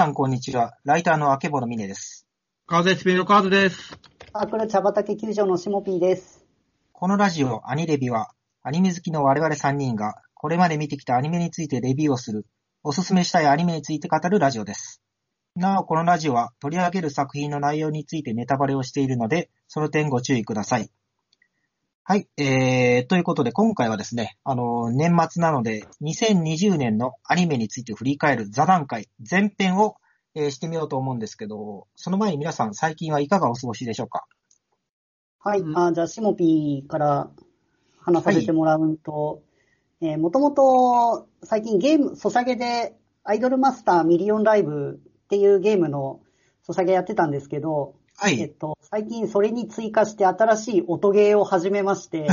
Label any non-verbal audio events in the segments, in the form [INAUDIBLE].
皆さん、こんにちは。ライターの明けぼのみねです。カーゼスピードカードです。サークル茶畑球場のしもぴーです。このラジオ、アニレビは、アニメ好きの我々3人が、これまで見てきたアニメについてレビューをする、おすすめしたいアニメについて語るラジオです。なお、このラジオは、取り上げる作品の内容についてネタバレをしているので、その点ご注意ください。はい、えー、ということで、今回はですね、あの、年末なので、2020年のアニメについて振り返る座談会、前編を、えーしてみようと思うんですけど、その前に皆さん、最近はいかがお過ごしでしょうか？はい。うんあじゃあ、しもぴーから話させてもらうと、えーもともと最近ゲーム、ソシャゲでアイドルマスターミリオンライブっていうゲームのソシャゲやってたんですけど、はい。えっと、最近それに追加して新しい音ゲーを始めまして、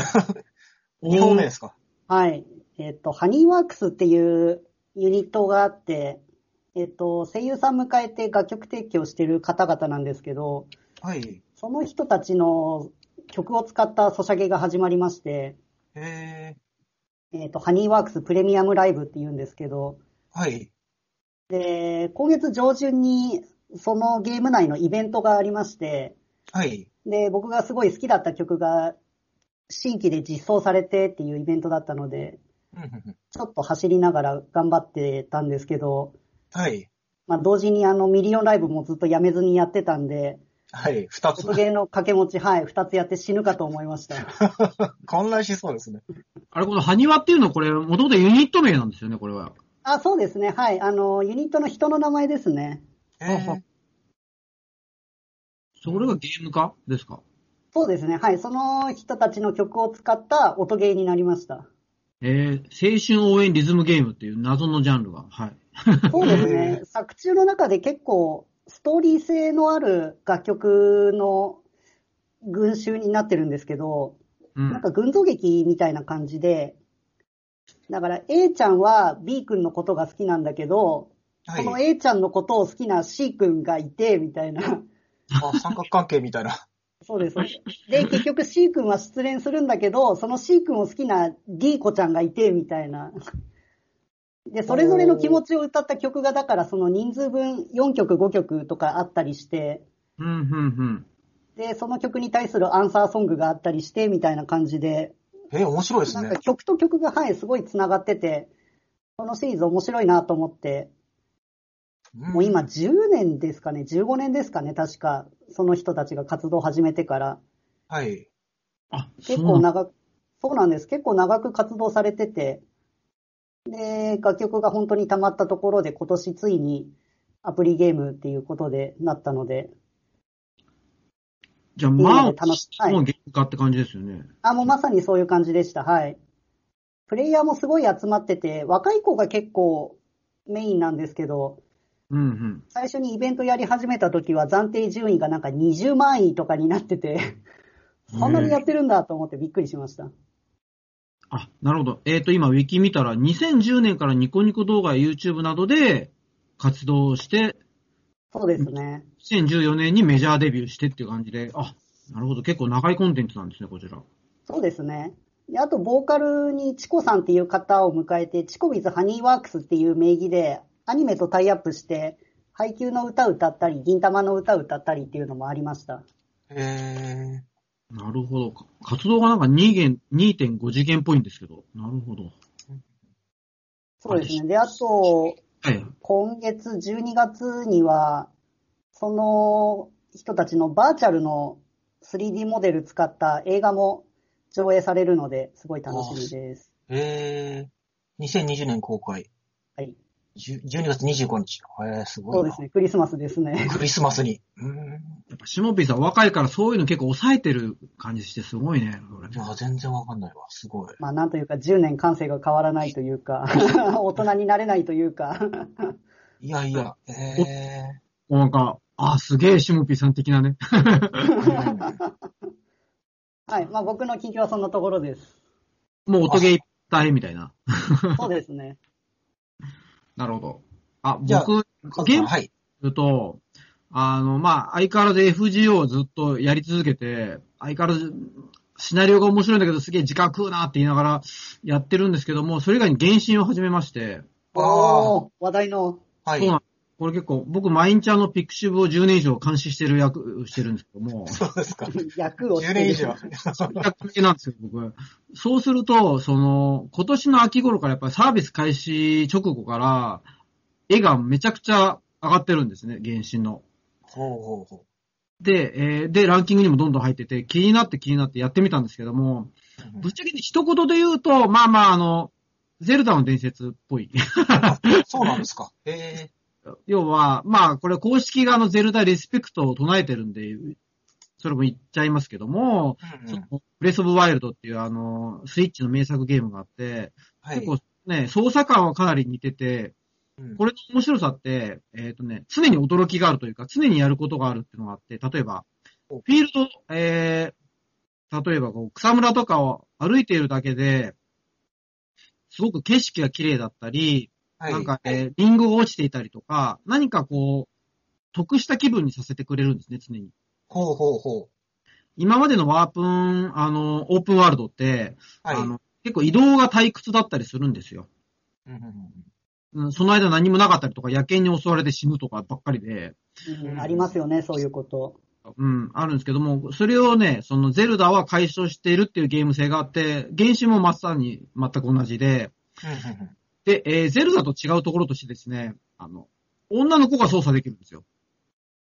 [LAUGHS] 2本目ですか？はい。えっと、ハニーワークスっていうユニットがあって、えっと、声優さん迎えて楽曲提供してる方々なんですけど、はい。その人たちの曲を使ったソシャゲが始まりまして、ええっと、ハニーワークスプレミアムライブって言うんですけど、ー、はい。で、今月上旬にそのゲーム内のイベントがありまして、はい。で、僕がすごい好きだった曲が新規で実装されてっていうイベントだったので、うんうんうんちょっと走りながら頑張ってたんですけど、はい。まあ、同時にあのミリオンライブもずっとやめずにやってたんで、はい。二つ音。ゲーの掛け持ち、はい、二つやって死ぬかと思いました。[LAUGHS] 混乱しそうですね。あれ、このハニワっていうのはこれ、もともとユニット名なんですよね、これは。あ、そうですね。はい。あの、ユニットの人の名前ですね。えあそれがゲーム化？ですか？そうですね。はい。その人たちの曲を使った音ゲーになりました。えー、青春応援リズムゲームっていう謎のジャンルが。はい。そうですね。[LAUGHS] 作中の中で結構、ストーリー性のある楽曲の群衆になってるんですけど、うんなんか群像劇みたいな感じで、だから A ちゃんは B 君のことが好きなんだけど、はいこの A ちゃんのことを好きな C 君がいて、みたいな。あ、三角関係みたいな。そうです。で、結局 C 君は失恋するんだけど、その C 君を好きな D 子ちゃんがいて、みたいな。で、それぞれの気持ちを歌った曲が、だからその人数分4曲5曲とかあったりして、うん、うん、うん。で、その曲に対するアンサーソングがあったりして、みたいな感じで、えー、面白いですねなんか。曲と曲が、はい、すごい繋がってて、このシリーズ面白いなと思って、もう今10年ですかね、15年ですかね、確か、その人たちが活動を始めてから。はい。あ、結そうなんだ。構長く、そうなんです。結構長く活動されてて、で、楽曲が本当に溜まったところで今年ついにアプリゲームっていうことでなったので、じゃあ、まあ楽し、はいのゲーム化って感じですよね。あ、もうまさにそういう感じでした。はい。プレイヤーもすごい集まってて、若い子が結構メインなんですけど、うん、うん。最初にイベントやり始めた時は暫定順位がなんか20万位とかになってて、そんなにやってるんだと思ってびっくりしました。あ、なるほど。えっ、と、今、ウィキ見たら、2010年からニコニコ動画や YouTube などで活動して、そうですね。2014年にメジャーデビューしてっていう感じで、あ、なるほど。結構長いコンテンツなんですね、こちら。そうですね。であと、ボーカルにチコさんっていう方を迎えて、チコ with ハニーワークスっていう名義で、アニメとタイアップして、配給の歌歌ったり、銀玉の歌歌ったりっていうのもありました。えなるほど。か活動がなんか2元2.5次元っぽいんですけど。なるほど。そうですね。で、あと、はい。今月12月には、その人たちのバーチャルの 3D モデル使った映画も上映されるので、すごい楽しみです。ー、えー、2020年公開。はい。10 12月25日。えー、すごいな。そうですね。クリスマスですね。クリスマスに。うーん。やっぱ、シモピーさん若いからそういうの結構抑えてる感じしてすごいね。いや、全然わかんないわ。すごい。まあ、なんというか、10年感性が変わらないというか、[LAUGHS] 大人になれないというか、いやいや、えなんか、あ、すげえシモピーさん的なね。ー。はい。まあ、僕の近況はそんなところです。もう音ゲーいっぱいみたいな。そうですね。なるほど。あ、じゃあ僕、ゲームはい。すると、あの、まあ、相変わらず FGO をずっとやり続けて、相変わらず、シナリオが面白いんだけど、すげえ時間食うなって言いながらやってるんですけども、それ以外に原神を始めまして、ああ、おー、話題の。はい。そうなんこれ結構、僕毎日あのピクシブを10年以上監視してる役してるんですけども、そうですか。役をして10る年以上。役目なんですよ、僕。そうすると、その、今年の秋頃からやっぱりサービス開始直後から、絵がめちゃくちゃ上がってるんですね、原神の。ほうほうほで、えーで、ランキングにもどんどん入ってて、気になって気になってやってみたんですけども、う。ぶっちゃけ一言で言うと、まあまあ、あの、ゼルダの伝説っぽい。[LAUGHS] そうなんですか。へえ。要は、まあ、これ公式があのゼルダリスペクトを唱えてるんで、それも言っちゃいますけども、うんうん。レスオブワイルドっていうあの、スイッチの名作ゲームがあって、はい。結構ね、操作感はかなり似てて、うん。これの面白さって、えっ、とね、常に驚きがあるというか、常にやることがあるっていうのがあって、例えば、お。フィールド、えー、例えばこう、草むらとかを歩いているだけで、すごく景色が綺麗だったり、はい。なんか、えーリンゴが落ちていたりとか、何かこう、得した気分にさせてくれるんですね、常に。ほうほうほう。今までのワープン、あの、オープンワールドって、はい。あの、結構移動が退屈だったりするんですよ。うんうんうんうんその間何もなかったりとか、野犬に襲われて死ぬとかばっかりで、うんありますよね、そういうこと。うん、あるんですけども、それをね、そのゼルダは解消しているっていうゲーム性があって、原神もまさに全く同じで、うんうんうんで、えーゼルダと違うところとしてですね、あの、女の子が操作できるんですよ。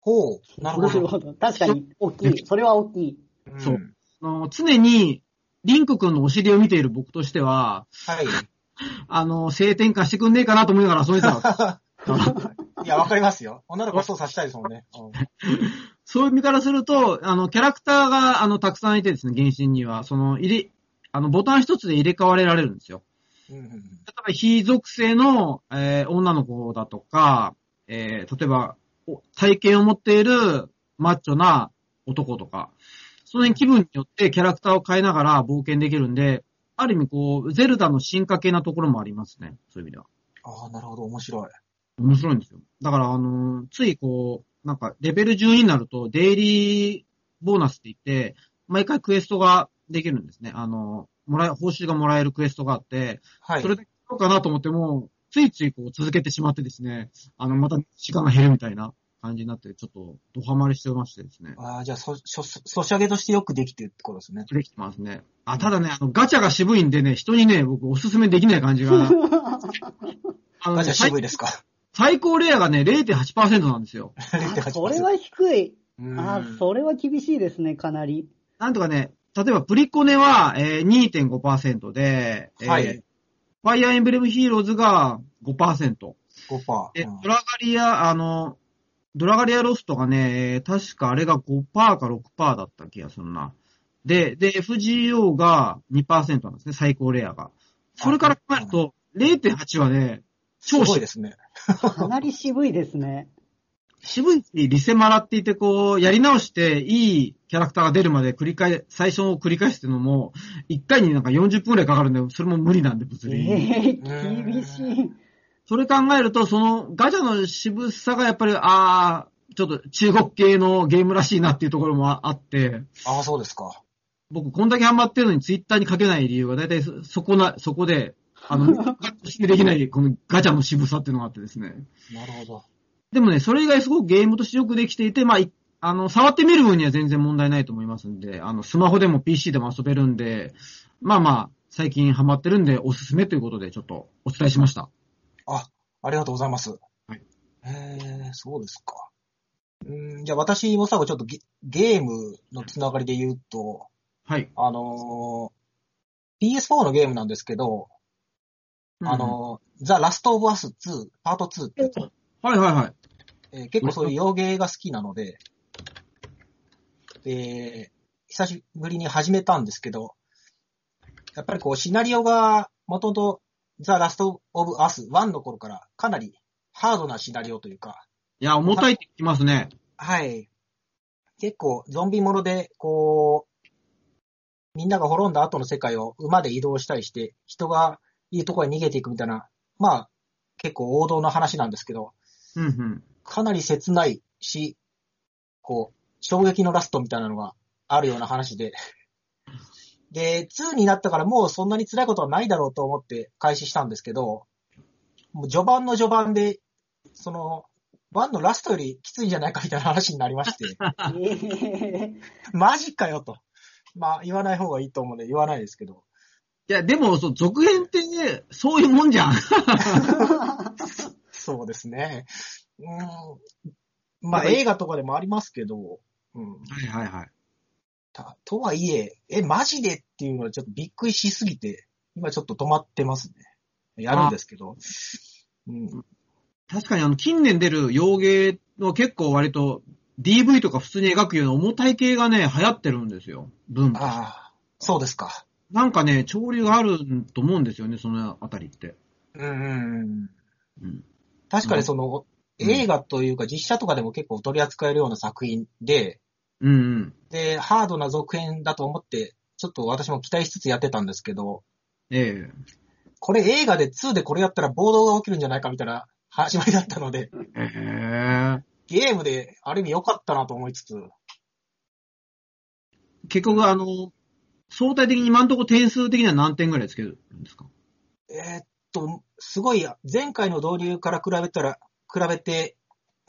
ほう。なるほど。ど。確かに、大きい。それは大きい。うんそう。あの常に、リンク君のお尻を見ている僕としては、はい。[LAUGHS] あの、性転換してくんねえかなと思いながら遊んでた。[LAUGHS] いや、わかりますよ。女の子操作したいですもんね。うん [LAUGHS] そういう意味からすると、あの、キャラクターが、あの、たくさんいてですね、原神には、その、入れ、あの、ボタン一つで入れ替われられるんですよ。うんうんうん例えば、非属性の、えー女の子だとか、えー例えば、お体験を持っているマッチョな男とか、その辺気分によってキャラクターを変えながら冒険できるんで、ある意味こう、ゼルダの進化系なところもありますね。そういう意味では。ああ、なるほど。面白い。面白いんですよ。だから、あのーついこう、なんか、レベル12になると、デイリーボーナスって言って、毎回クエストができるんですね。あのーもらえ、報酬がもらえるクエストがあって、はい。それでやろうかなと思っても、ついついこう続けてしまってですね、あの、また時間が減るみたいな感じになって、ちょっと、ドハマりしてましてですね。ああ、じゃあ、そ、そ、ソシャゲとしてよくできてるってことですね。できてますね。あ、ただね、あの、ガチャが渋いんでね、人にね、僕おすすめできない感じが。[LAUGHS] あのねガチャ渋いですか？最高レアがね、0.8%なんですよ。[LAUGHS] あそれは低い。うんあ、それは厳しいですね、かなり。なんとかね、例えばプリコネは、えー、2.5%で、えーはいファイアーエンブレムヒーローズが5%。5%。で、うんドラガリア、あの、ドラガリアロストがね、えー確かあれが5%か6%だった気がするな。で、で、FGO が2%なんですね、最高レアが。それから考えると、0.8はね、す超ごいですね。かなり渋いですね。渋いし、リセマラって言って、こう、やり直して、いいキャラクターが出るまで繰り返、最初を繰り返すっていうのも、1回になんか40分くらいかかるんで、それも無理なんで、物え理。え厳しい。それ考えると、そのガチャの渋さがやっぱり、あー、ちょっと中国系のゲームらしいなっていうところもあって、ああ、そうですか。僕こんだけハマってるのにツイッターに書けない理由が大体そそこな、そこで、あの、ガチでできないこのガチャの渋さっていうのがあってですね。なるほど。でもね、それ以外すごくゲームとしてよくできていて、まあ、いあの、触ってみる分には全然問題ないと思いますんで、あの、スマホでも PC でも遊べるんで、まあまあ、最近ハマってるんでおすすめということでちょっとお伝えしました。あ、ありがとうございます。はい。へえ、そうですか。うん、じゃあ私も最後ちょっとゲゲームのつながりで言うと、はい。あのー PS4 のゲームなんですけど、あのー、ザ・ラスト・オブ・アス2、パート2ってやつ、うん、はいはいはい。えー結構そういう洋芸が好きなので、で、久しぶりに始めたんですけど、やっぱりこうシナリオが元々ザ・ラスト・オブ・アス1の頃からかなりハードなシナリオというか、いや、重たいって聞きますね。はい。結構ゾンビもので、こう、みんなが滅んだ後の世界を馬で移動したりして、人がいいところに逃げていくみたいな、まあ、結構王道の話なんですけど、うんうん。かなり切ないし、こう、衝撃のラストみたいなのがあるような話で。で、2になったからもうそんなに辛いことはないだろうと思って開始したんですけど、もう序盤の序盤で、その、1のラストよりきついんじゃないかみたいな話になりまして、えマジかよと。まあ、言わない方がいいと思うんで言わないですけど。いや、でも、そう、続編って、そういうもんじゃん。[LAUGHS] そうですね。うん。まあ、映画とかでもありますけど、うん。はいはいはい。たとはいえ、え、マジでっていうのはちょっとびっくりしすぎて、今ちょっと止まってますね。やるんですけど。うん。確かにあの、近年出る洋芸の結構割と DV とか普通に描くような重たい系がね、流行ってるんですよ。文化。ああ、そうですか。なんかね、潮流があると思うんですよね、そのあたりって。うんうんうん。うん。確かにその、うん。映画というか実写とかでも結構取り扱えるような作品で、うんうん。で、ハードな続編だと思って、ちょっと私も期待しつつやってたんですけど、ええ。これ映画で2でこれやったら暴動が起きるんじゃないかみたいな始まりだったので、ええ。ゲームである意味良かったなと思いつつ、結局あの、相対的に今のところ点数的には何点ぐらいつけるんですか？えーっと、すごい、前回の導入から比べたら、比べて、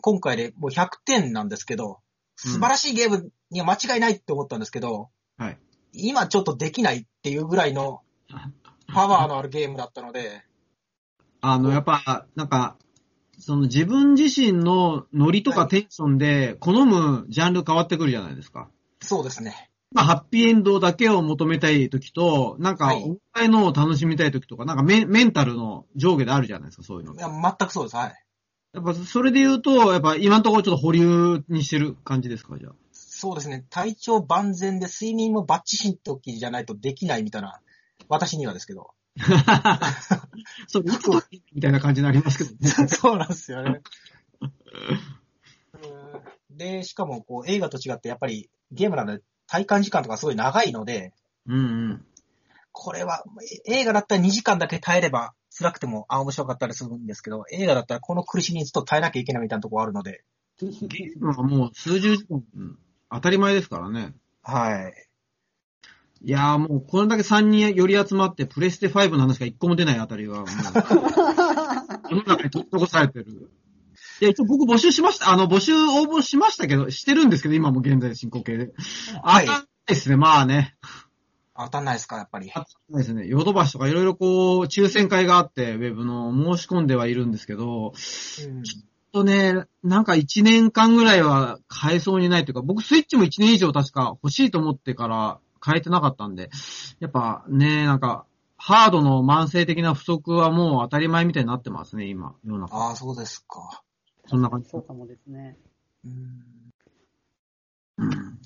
今回でもう100点なんですけど、素晴らしいゲームには間違いないって思ったんですけど、はい。今ちょっとできないっていうぐらいのパワーのあるゲームだったので、あの、やっぱ、なんか、その自分自身のノリとかテンションで好むジャンル変わってくるじゃないですか。そうですね。まあ、ハッピーエンドだけを求めたい時と、なんか、はいお互いのを楽しみたい時とか、なんかメメンタルの上下であるじゃないですか、そういうの。いや、全くそうです。はい。やっぱ、それで言うと、やっぱ今のところちょっと保留にしてる感じですか、じゃあ。そうですね。体調万全で睡眠もバッチシん時じゃないとできないみたいな、私にはですけど。[LAUGHS] そう、いつ時みたいな感じになりますけどね。[LAUGHS] そうなんですよね。[LAUGHS] うんで、しかもこう映画と違ってやっぱりゲームなので体感時間とかすごい長いので、うんうん。これはえ映画だったら2時間だけ耐えれば辛くてもあ面白かったりするんですけど、映画だったらこの苦しみにずっと耐えなきゃいけないみたいなところあるので、ゲームはもう数十時間、うん当たり前ですからね。はい。いやーもうこれだけ3人より集まって、プレステ5の話が1個も出ないあたりが、もう、[LAUGHS] 世の中に取り残されてる。いや、一応僕募集しました。あの、募集応募しましたけど、してるんですけど、今も現在進行形で。はい当たんないですね、まあね。当たんないですか、やっぱり。当たんないですね。ヨドバシとかいろいろこう、抽選会があって、ウェブの申し込んではいるんですけど、うんとね、なんか1年間ぐらいは買えそうにないというか、僕スイッチも1年以上確か欲しいと思ってから買えてなかったんで、やっぱね、なんか、ハードの慢性的な不足はもう当たり前みたいになってますね、今、世の中。ああ、そうですか。そんな感じ。そうかもですね。うんうん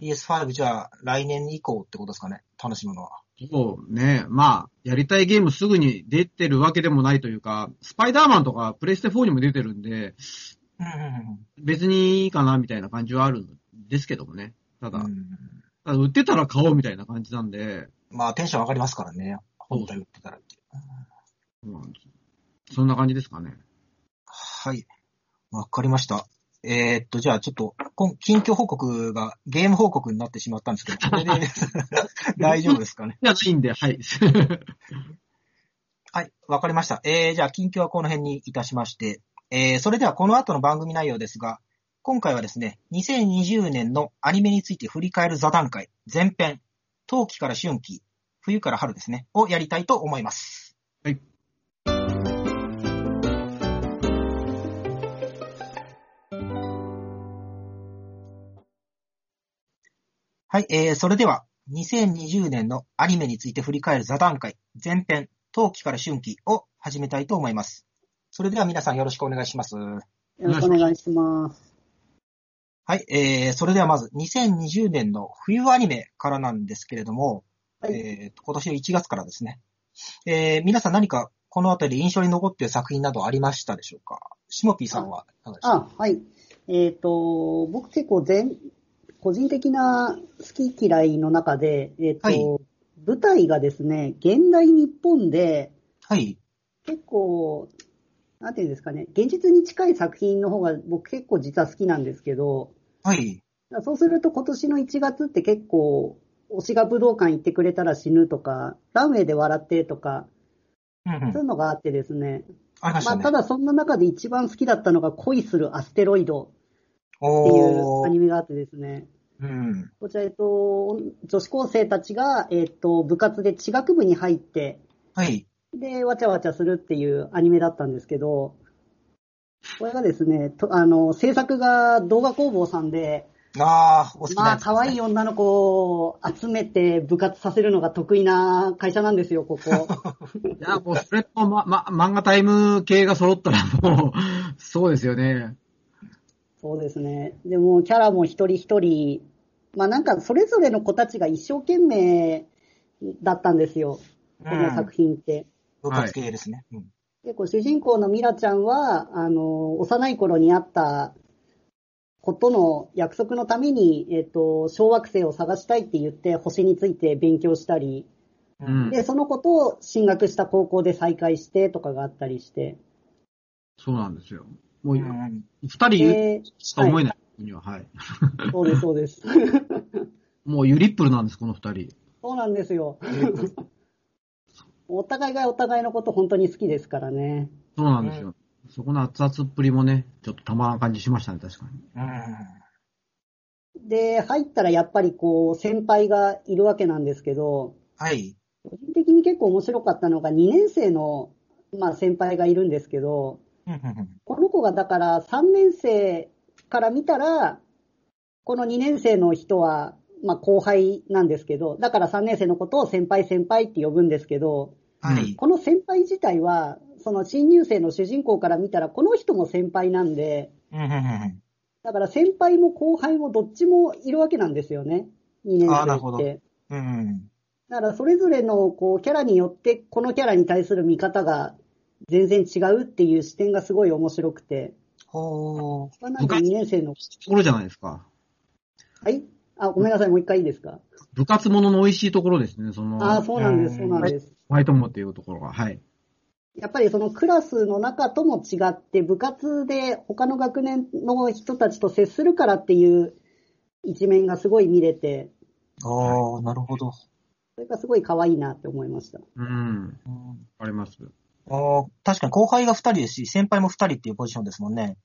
PS5 じゃあ来年以降ってことですかね、楽しむのは。そうね、まあ、やりたいゲームすぐに出てるわけでもないというか、スパイダーマンとかプレステ4にも出てるんで、うん別にいいかなみたいな感じはあるんですけどもね。ただ、うんただ売ってたら買おうみたいな感じなんで、まあテンション上がりますからね、本体売ってたらって。うんそんな感じですかね。はい。わかりました。えーっと、じゃあちょっと、今近況報告がゲーム報告になってしまったんですけど、これで [LAUGHS] 大丈夫ですかね？じゃないんで、はい。はい、わかりました。えー、じゃあ近況はこの辺にいたしまして、えー、それではこの後の番組内容ですが、今回はですね、2020年のアニメについて振り返る座談会、前編、冬季から春季、冬から春ですね、をやりたいと思います。はい。はい、えー、それでは、2020年のアニメについて振り返る座談会、前編、冬季から春季を始めたいと思います。それでは皆さんよろしくお願いします。よろしくお願いします。はい、えー、それではまず2020年の冬アニメからなんですけれども、はいえーと、今年の1月からですね。えー、皆さん何かこのあたり印象に残っている作品などありましたでしょうか？しもぴーさんはいかがでしょう？かあ、はい。えっ、と、僕結構全、個人的な好き嫌いの中で、えっ、と、はい舞台がですね、現代日本ではい。結構、なんていうんですかね、現実に近い作品の方が僕結構実は好きなんですけど、はい。そうすると今年の1月って結構、推しが武道館行ってくれたら死ぬとか、ランウェイで笑ってとか、うんうんそういうのがあってですね、まあ、ありましたね。ただそんな中で一番好きだったのが恋するアステロイドいうおー。アニメがあってですね。うん。こちら、えっと、女子高生たちが、えっと、部活で地学部に入って、はい。で、わちゃわちゃするっていうアニメだったんですけど、これがですね、とあの、制作が動画工房さんで、ああ、お好きなまあ、可愛い女の子を集めて部活させるのが得意な会社なんですよ、ここ。[LAUGHS] いや、もうそれと、ま、ま、漫画タイム系が揃ったらもう、そうですよね。そうですね。でも、キャラも一人一人、まあなんか、それぞれの子たちが一生懸命だったんですよ、この作品って。部活系ですね。うん結構主人公のミラちゃんは、あの、幼い頃にあったことの約束のために、えっ、と、小惑星を探したいって言って星について勉強したり、うんで、そのことを進学した高校で再会してとかがあったりして、そうなんですよ。もう、二うん人で、しか思えない。には、はい。そうです、そうです。[LAUGHS] もうユリップルなんです、この二人。そうなんですよ。お互いがお互いのこと本当に好きですからね。そうなんですよ。そこの熱々っぷりもね、ちょっとたまらん感じしましたね、確かに。うんで、入ったらやっぱりこう、先輩がいるわけなんですけど、はい。個人的に結構面白かったのが2年生の、まあ先輩がいるんですけど、うんうんうんこの子がだから3年生から見たら、この2年生の人は、まあ後輩なんですけど、だから3年生のことを先輩先輩って呼ぶんですけど、はい。この先輩自体は、その新入生の主人公から見たら、この人も先輩なんで、だから先輩も後輩もどっちもいるわけなんですよね。2年生って。うんだからそれぞれのこうキャラによって、このキャラに対する見方が全然違うっていう視点がすごい面白くて。ほー。なんか2年生の、ところじゃないですか。はい？あ、ごめんなさい、もう一回いいですか？部活ものの美味しいところですね、その、あーそうなんです、うんそうなんです。ホワイトモっていうところが。はい。やっぱりそのクラスの中とも違って、部活で他の学年の人たちと接するからっていう一面がすごい見れて、ああ、なるほど。それがすごい可愛いなって思いました。うん。うんあります。あー確かに後輩が2人ですし、先輩も2人っていうポジションですもんね。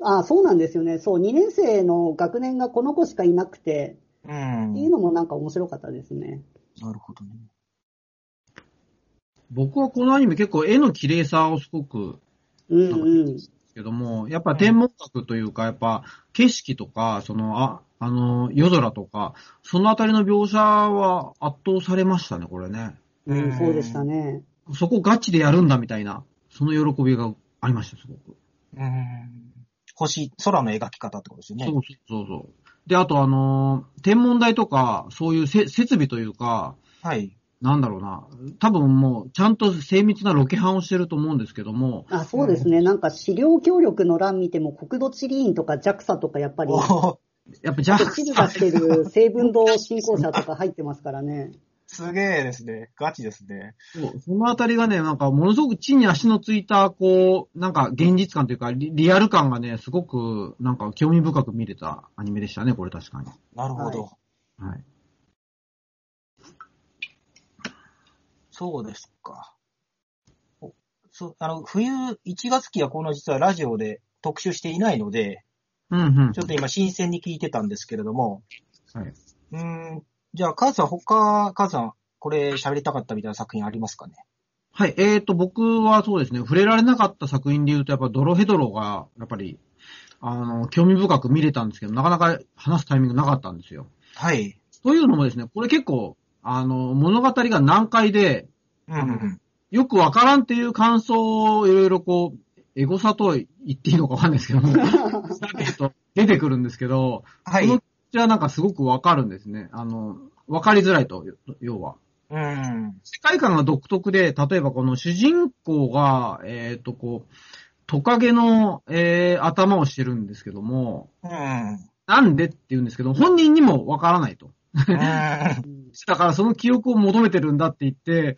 ああ、そうなんですよね。そう、2年生の学年がこの子しかいなくて、うん。っていうのもなんか面白かったですね。なるほどね。僕はこのアニメ結構絵の綺麗さをすごくうんうん。けども、やっぱ天文学というか、やっぱ景色とか、その、あ、あの、夜空とか、そのあたりの描写は圧倒されましたね、これね。うん、うんそうでしたね。そこガチでやるんだみたいな、その喜びがありました、すごく。うん。星、空の描き方ってことですよね。そうそうそう。で、あとあのー天文台とか、そういうせ設備というか、はい。なんだろうな。多分もう、ちゃんと精密なロケハンをしてると思うんですけども、あ、そうですね。なんか資料協力の欄見ても国土地理院とか JAXA とかやっぱり、やっぱじゃあ、地理出してる成分堂進行者とか入ってますからね。すげえですね。ガチですね。そうそのあたりがね、なんかものすごく地に足のついた、こう、なんか現実感というかリ、リアル感がね、すごく、なんか興味深く見れたアニメでしたね、これ確かに。なるほど。ははい。そうですか。おそうあの、冬、1月期はこの実はラジオで特集していないので、うんうん。ちょっと今新鮮に聞いてたんですけれども、はい。うーん、じゃあ、カズさん、他、カズさん、これ喋りたかったみたいな作品ありますかね？はい。えーと、僕はそうですね、触れられなかった作品で言うと、やっぱドロヘドロが、やっぱり、あの、興味深く見れたんですけど、なかなか話すタイミングなかったんですよ。はい。というのもですね、これ結構、あの、物語が難解で、うんうんうん。よくわからんっていう感想をいろいろこう、エゴサと言っていいのかわかんないですけども、[LAUGHS] 出てくるんですけど、はい。このじゃあなんかすごくわかるんですね。あの、わかりづらいと、要は。うん。世界観が独特で、例えばこの主人公が、えっ、と、こう、トカゲの、えー頭をしてるんですけども、うん。なんでって言うんですけど、本人にもわからないと。うん。[LAUGHS] だからその記憶を求めてるんだって言って、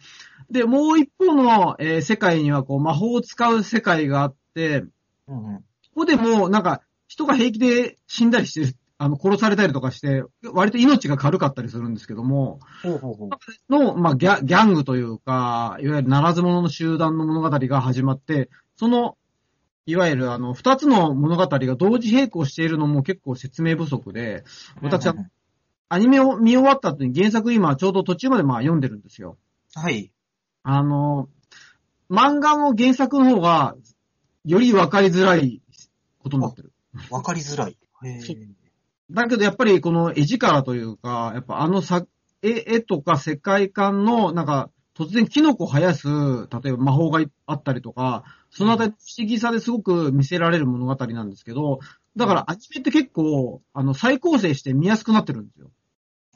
で、もう一方の、えー世界にはこう魔法を使う世界があって、うん。ここでもなんか人が平気で死んだりしてる、あの、殺されたりとかして、割と命が軽かったりするんですけども、ほうほうほう。の、まあギャ、ギャングというか、いわゆるならず者の集団の物語が始まって、その、いわゆるあの、二つの物語が同時並行しているのも結構説明不足で、私はアニメを見終わった後に原作今ちょうど途中までまあ読んでるんですよ。はい。あの、漫画の原作の方が、より分かりづらいことになってる。わかりづらい。へだけどやっぱりこの絵力というか、やっぱあのさ、絵、絵とか世界観の、なんか、突然キノコ生やす、例えば魔法があったりとか、そのあたり不思議さですごく見せられる物語なんですけど、だからアニメって結構、あの、再構成して見やすくなってるんですよ。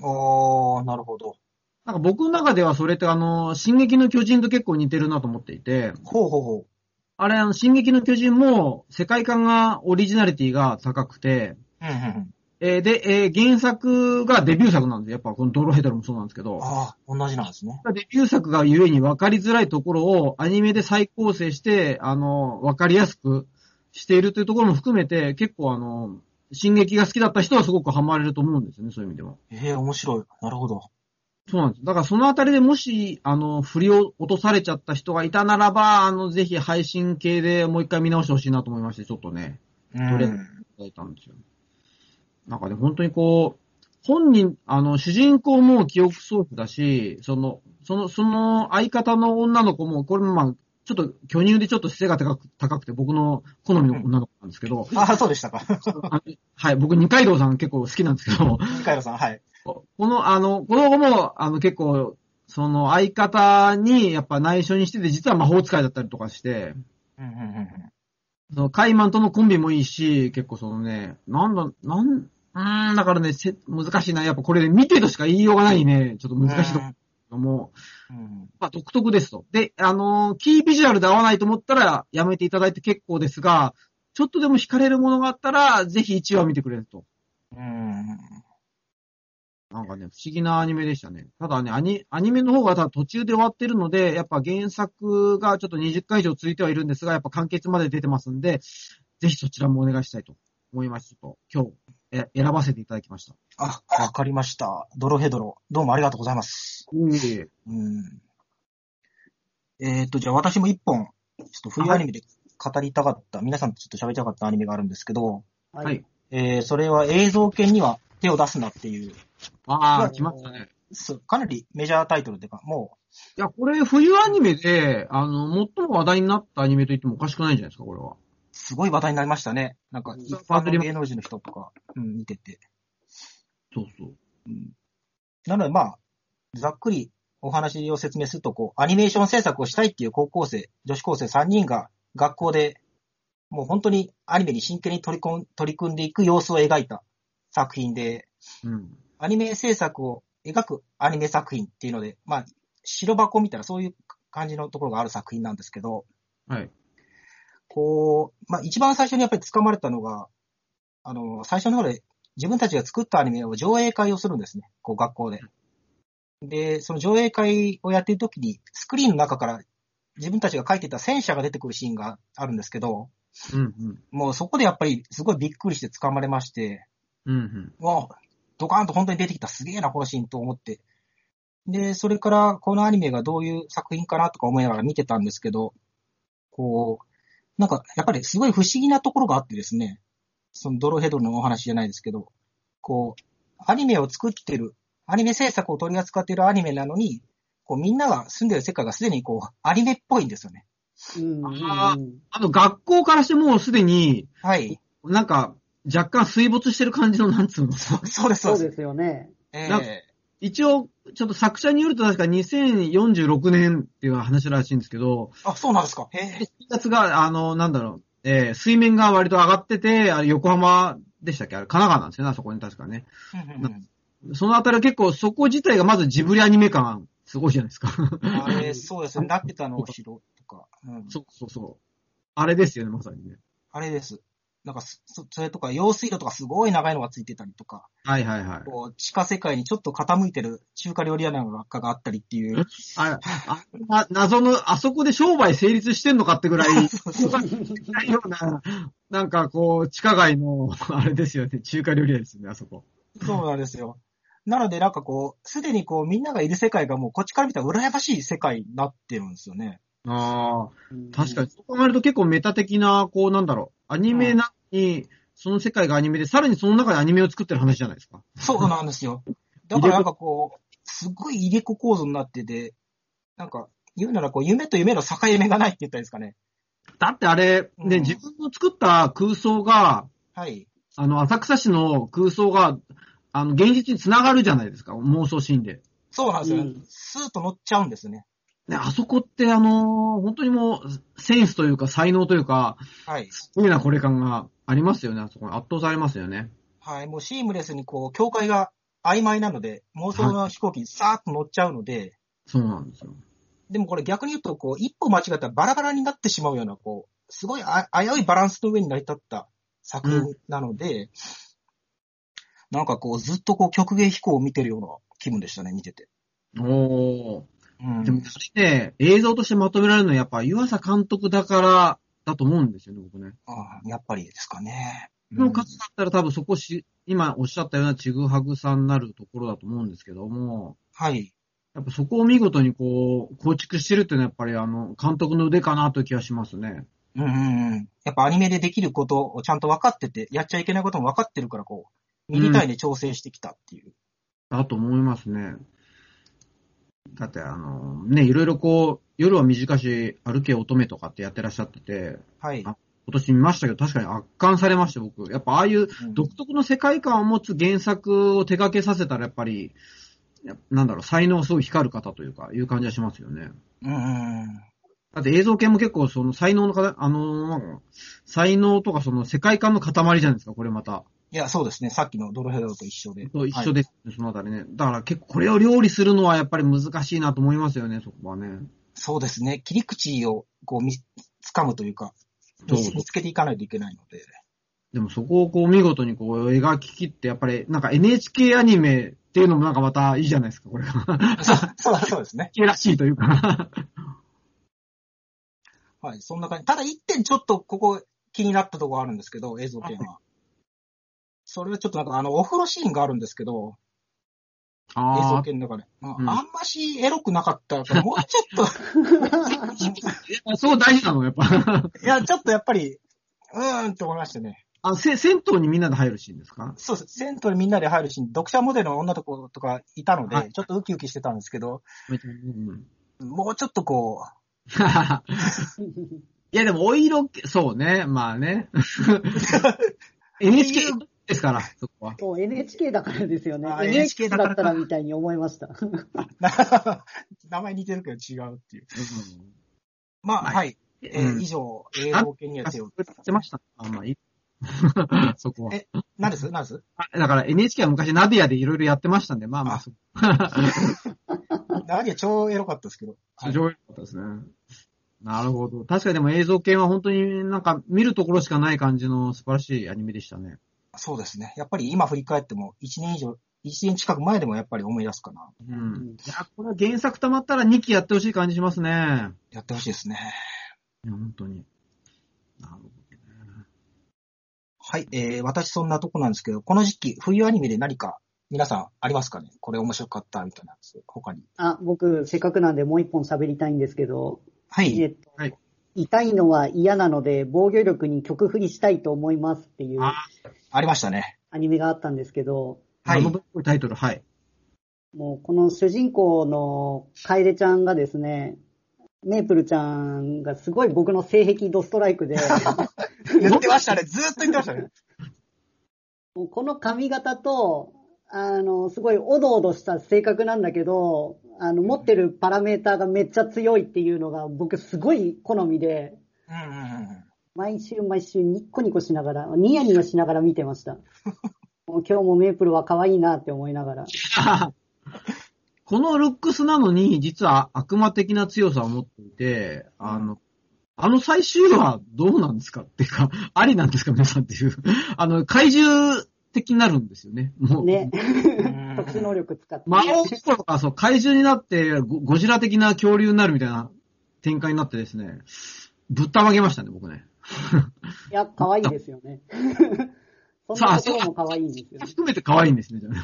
あー、なるほど。なんか僕の中ではそれってあの、進撃の巨人と結構似てるなと思っていて、ほうほうほあれあの、進撃の巨人も世界観が、オリジナリティが高くて、う。うんうんうん。えーで、えー原作がデビュー作なんで。やっぱこのドロヘドロもそうなんですけど。ああ、同じなんですね。デビュー作がゆえに分かりづらいところをアニメで再構成して、あの、分かりやすくしているというところも含めて、結構あの、進撃が好きだった人はすごくハマれると思うんですよね、そういう意味では。ええ面白い。なるほど。そうなんです。だからそのあたりでもし、あの、振りを落とされちゃった人がいたならば、あの、ぜひ配信系でもう一回見直してほしいなと思いまして、ちょっとね、うどれん。いただいたんですよ。なんかね、本当にこう、本人、あの、主人公も記憶喪失だし、その、その、その相方の女の子も、これもまあ、ちょっと巨乳でちょっと背が高く高くて僕の好みの女の子なんですけど、ああ、そうでしたか。はい、僕二階堂さん結構好きなんですけど、二階堂さん、はい。この、あの、この子も、あの、結構、その相方にやっぱ内緒にしてて、実は魔法使いだったりとかして、うんうんうん。そのカイマンとのコンビもいいし、結構そのね、なんだ、なん、うーん、だからね、せ難しいな。やっぱこれね、見てとしか言いようがないね、ちょっとうん。難しいところも、うん。まあ独特ですと。で、あのーキービジュアルで合わないと思ったら、やめていただいて結構ですが、ちょっとでも惹かれるものがあったら、ぜひ1話見てくれると。うん。なんかね、不思議なアニメでしたね。ただね、アニアニメの方がただ途中で終わってるので、やっぱ原作がちょっと20回以上続いてはいるんですが、やっぱ完結まで出てますんで、ぜひそちらもお願いしたいと思いまして、ちょっと今日え選ばせていただきました。あ、わかりました。ドロヘドロ。どうもありがとうございます。いえいえ。うん。えっ、と、じゃあ私も一本、ちょっと冬アニメで語りたかった、皆さんとちょっと喋りたかったアニメがあるんですけど、ははい。えー、それは映像犬には手を出すなっていう、ああ、はい来ましたね。すかなりメジャータイトルっていうか、もいや、これ、冬アニメで、あの、最も話題になったアニメと言ってもおかしくないんじゃないですか、これは。う、すごい話題になりましたね。なんか、一般の芸能人の人とか、うん、見てて。そうそう。うん。なので、まあ、ざっくりお話を説明すると、こう、アニメーション制作をしたいっていう高校生、女子高生3人が学校で、もう本当にアニメに真剣に取り込ん取り組んでいく様子を描いた作品で、うん。アニメ制作を描くアニメ作品っていうので、まあ、白箱みたいなそういう感じのところがある作品なんですけど、はい。こう、まあ一番最初にやっぱり掴まれたのが、あの、最初の方で自分たちが作ったアニメを上映会をするんですね、こう学校で。で、その上映会をやっている時に、スクリーンの中から自分たちが描いてた戦車が出てくるシーンがあるんですけど、うん、うん。もうそこでやっぱりすごいびっくりして掴まれまして、うん、うん。もう、ドカーンと本当に出てきたすげえな、このシーンと思って。で、それからこのアニメがどういう作品かなとか思いながら見てたんですけど、こう、なんかやっぱりすごい不思議なところがあってですね、そのドロヘドロのお話じゃないですけど、こう、アニメを作ってる、アニメ制作を取り扱っているアニメなのに、こうみんなが住んでる世界がすでにこう、アニメっぽいんですよね。うんうんああの、学校からしてもうすでに、はい。なんか、若干水没してる感じの、なんつうの。そうです、そうです。そうですよね。ええ一応、ちょっと作者によると確か2046年っていう話らしいんですけど、あ、そうなんですか。へえ。7月が、あの、なんだろう、えー水面が割と上がってて、あれ横浜でしたっけ？あれ神奈川なんですよね、あそこに確かね。そのあたりは結構、そこ自体がまずジブリアニメ感、すごいじゃないですか。あれ、そうですよね。なってたのを知ろうとか。うん、そうそうそう。あれですよね、まさにね。あれです。なんかそ、そそれとか、用水路とかすごい長いのがついてたりとか、はいはいはい。こう、地下世界にちょっと傾いてる中華料理屋なんかがあったりっていう。あ、あ、な謎の、あそこで商売成立してんのかってぐらい、そうそうないような、なんかこう、地下街の、あれですよね、中華料理屋ですよね、あそこ。そうなんですよ。なのでなんかこう、すでにこう、みんながいる世界がもうこっちから見たら羨ましい世界になってるんですよね。ああ、うん確かに。そう考えると結構メタ的な、こうなんだろう。アニメなのに、その世界がアニメで、さらにその中でアニメを作ってる話じゃないですか。そうなんですよ。[LAUGHS] だからなんかこう、すごい入れ子構造になってて、なんか、言うならこう、夢と夢の境目がないって言ったらいいですかね。だってあれ、うんね、自分の作った空想が、はい。あの、浅草市の空想が、あの、現実につながるじゃないですか。妄想シーンで。そうなんですよ。うんスーッと乗っちゃうんですね。ね、あそこってあのー本当にもう、センスというか才能というか、はい。すごいなこれ感がありますよね。あそこに圧倒されますよね。はい。もうシームレスにこう、境界が曖昧なので、妄想の飛行機にさーっと乗っちゃうので、そうなんですよ。でもこれ逆に言うと、こう、一歩間違ったらバラバラになってしまうような、こう、すごいあ危ういバランスの上に成り立った作品なので、なんかこう、ずっとこう、曲芸飛行を見てるような気分でしたね、見てて。おー。うん。でも、それね、映像としてまとめられるのはやっぱ湯浅監督だからだと思うんですよね、僕ね。ああやっぱりですかね。この方だったら多分そこし、今おっしゃったようなちぐはぐさになるところだと思うんですけども、はい。やっぱそこを見事にこう、構築してるっていうのはやっぱりあの、監督の腕かなという気がしますね。うんうんうん。やっぱアニメでできることをちゃんと分かってて、やっちゃいけないことも分かってるから、こう、ミリ単位で調整してきたっていう。だと思いますね。だってあの、ね、いろいろこう、夜は短し歩け乙女とかってやってらっしゃってて、はい。あ今年見ましたけど確かに圧巻されました、僕。やっぱああいううん独特の世界観を持つ原作を手掛けさせたらやっぱり、やなんだろう、才能すごい光る方というか、いう感じはしますよね。うんうん。だって映像系も結構その才能のか、あのなんか才能とかその世界観の塊じゃないですか、これまた。いや、そうですね。さっきのドロヘドロと一緒で。と一はい緒ですね、そのあたりね。だから結構これを料理するのはやっぱり難しいなと思いますよね、そこはね。そうですね。切り口をこう見、掴むというか、見見つけていかないといけないので。でもそこをこう見事にこう描き切って、やっぱりなんか NHK アニメっていうのもなんかまたいいじゃないですか、これが。そう、そうですね。NHK [LAUGHS] らしいというか。はい。そんな感じ。ただ一点ちょっとここ気になったところあるんですけど、映像系は。それはちょっとなんかあの、お風呂シーンがあるんですけど、映像あ系の中で。まあうんあんましエロくなかったから、もうちょっ [LAUGHS] あ、そう大事なの、やっぱ。と、[LAUGHS] いや、ちょっとやっぱり、うーんって思いましたね。あ、せ、銭湯にみんなで入るシーンですか？そうです。銭湯にみんなで入るし、読者モデルの女の子とかいたので、はいちょっとウキウキしてたんですけど、めちゃうんもうちょっとこ [LAUGHS] いや、でも、お色気、そうね、まあね。NHK ですから、そこは。そう NHK だからですよねあ。NHK だったらみたいに思いました。う、[LAUGHS] 名前似てるけど違うっていう。うんまあ、はいはい。えーうん以上、映像系には手を。やってました。あ、まあいい。そこは。え何です？何です？あだから NHK は昔ナディアでいろいろやってましたんで、まあまあ、あそ何は [LAUGHS] 超エロかったですけど。はい非常に良かったですね。なるほど。確かにでも映像系は本当になんか見るところしかない感じの素晴らしいアニメでしたね。そうですね。やっぱり今振り返っても、1年以上、1年近く前でもやっぱり思い出すかな。うん。いや、これは原作溜まったら2期やってほしい感じしますね。やってほしいですね。いや、本当に。なるほどね。はい。えー、私そんなとこなんですけど、この時期、冬アニメで何か皆さんありますかね？これ面白かったみたいなやつ。他に。あ、僕、せっかくなんでもう一本喋りたいんですけど、はい。えっと、はい痛いのは嫌なので防御力に曲振りしたいと思いますっていうあありましたね。アニメがあったんですけど、はいあのタイトル、はい。もうこの主人公の楓ちゃんがですね、メープルちゃんがすごい僕の性癖ドストライクで、[LAUGHS] 言ってましたね。ずーっと言ってましたね。もうこの髪型と、あの、すごいおどおどした性格なんだけど、あの、持ってるパラメーターがめっちゃ強いっていうのが僕すごい好みで、うんうんうん。毎週毎週ニッコニコしながら、ニヤニヤしながら見てました。[LAUGHS] もう今日もメープルは可愛いなって思いながら。[LAUGHS] このルックスなのに、実は悪魔的な強さを持っていて、あの、あの最終話どうなんですかっていうか、ありなんですか皆さんっていう。あの、怪獣的になるんですよね。もう。ね。ん特殊能力使って。魔王とか、そう、怪獣になってゴ、ゴジラ的な恐竜になるみたいな展開になってですね、ぶったまげましたね、僕ね。[LAUGHS] いや、可愛いですよね。[LAUGHS] そんなところも可愛いんですよね。含めて可愛いんですね、じゃあ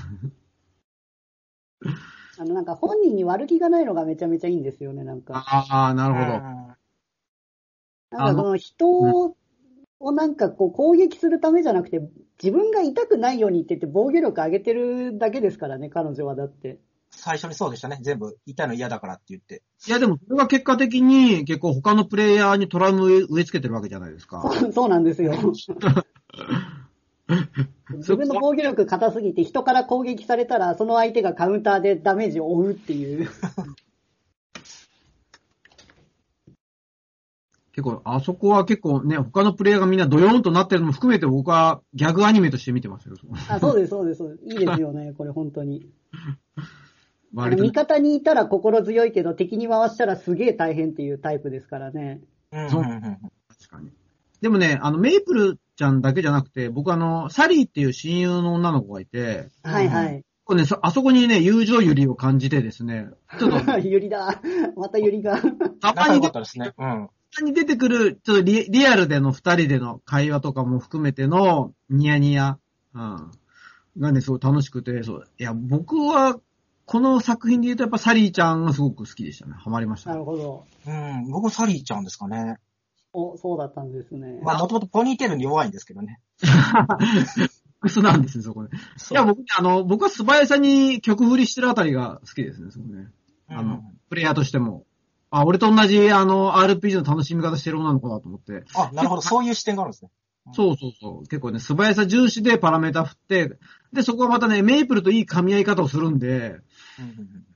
[LAUGHS] あの、なんか本人に悪気がないのがめちゃめちゃいいんですよね、なんか。ああ、なるほど。なんかその人をなんかこう攻撃するためじゃなくて、自分が痛くないようにって言って防御力上げてるだけですからね、彼女はだって。最初にそうでしたね。全部、痛いの嫌だからって言って。いや、でも、それが結果的に結構他のプレイヤーにトラウマを植え付けてるわけじゃないですか。そ [LAUGHS] うそうなんですよ。[LAUGHS] 自分の防御力硬すぎて人から攻撃されたら、その相手がカウンターでダメージを負うっていう。[LAUGHS] 結構、あそこは結構ね、他のプレイヤーがみんなドヨーンとなってるのも含めて僕はギャグアニメとして見てますよ。あ、そうです、そうです、そうです。いいですよね、[LAUGHS] これ本当に。あ割味方にいたら心強いけど、敵に回したらすげえ大変っていうタイプですからね。うんそう確かに。でもね、あの、メイプルちゃんだけじゃなくて、僕あの、サリーっていう親友の女の子がいて、はいはい。これね、そあそこにね、友情ゆりを感じてですね、ちょっと、ゆりだ。またゆりが。[LAUGHS] たまに出かったですね。うん。に出てくる、ちょっとリリアルでの二人での会話とかも含めてのニヤニヤ、うん。がね、すごい楽しくて、そう。いや、僕は、この作品で言うとやっぱサリーちゃんがすごく好きでしたね。ハマりましたね。なるほど。うん。僕、サリーちゃんですかね。お、そうだったんですね。まあ、もともとポニーテールに弱いんですけどね。[LAUGHS] クスなんですね、そこで。いや、僕ね、あの、僕は素早さに曲振りしてるあたりが好きですね、そこね。あの、プレイヤーとしても。あ、俺と同じ、あの、RPG の楽しみ方してる女の子だと思って。あ、なるほど。そういう視点があるんですね。そうそうそう。結構ね、素早さ重視でパラメータ振って、で、そこはまたね、メイプルといい噛み合い方をするんで、うんうんうん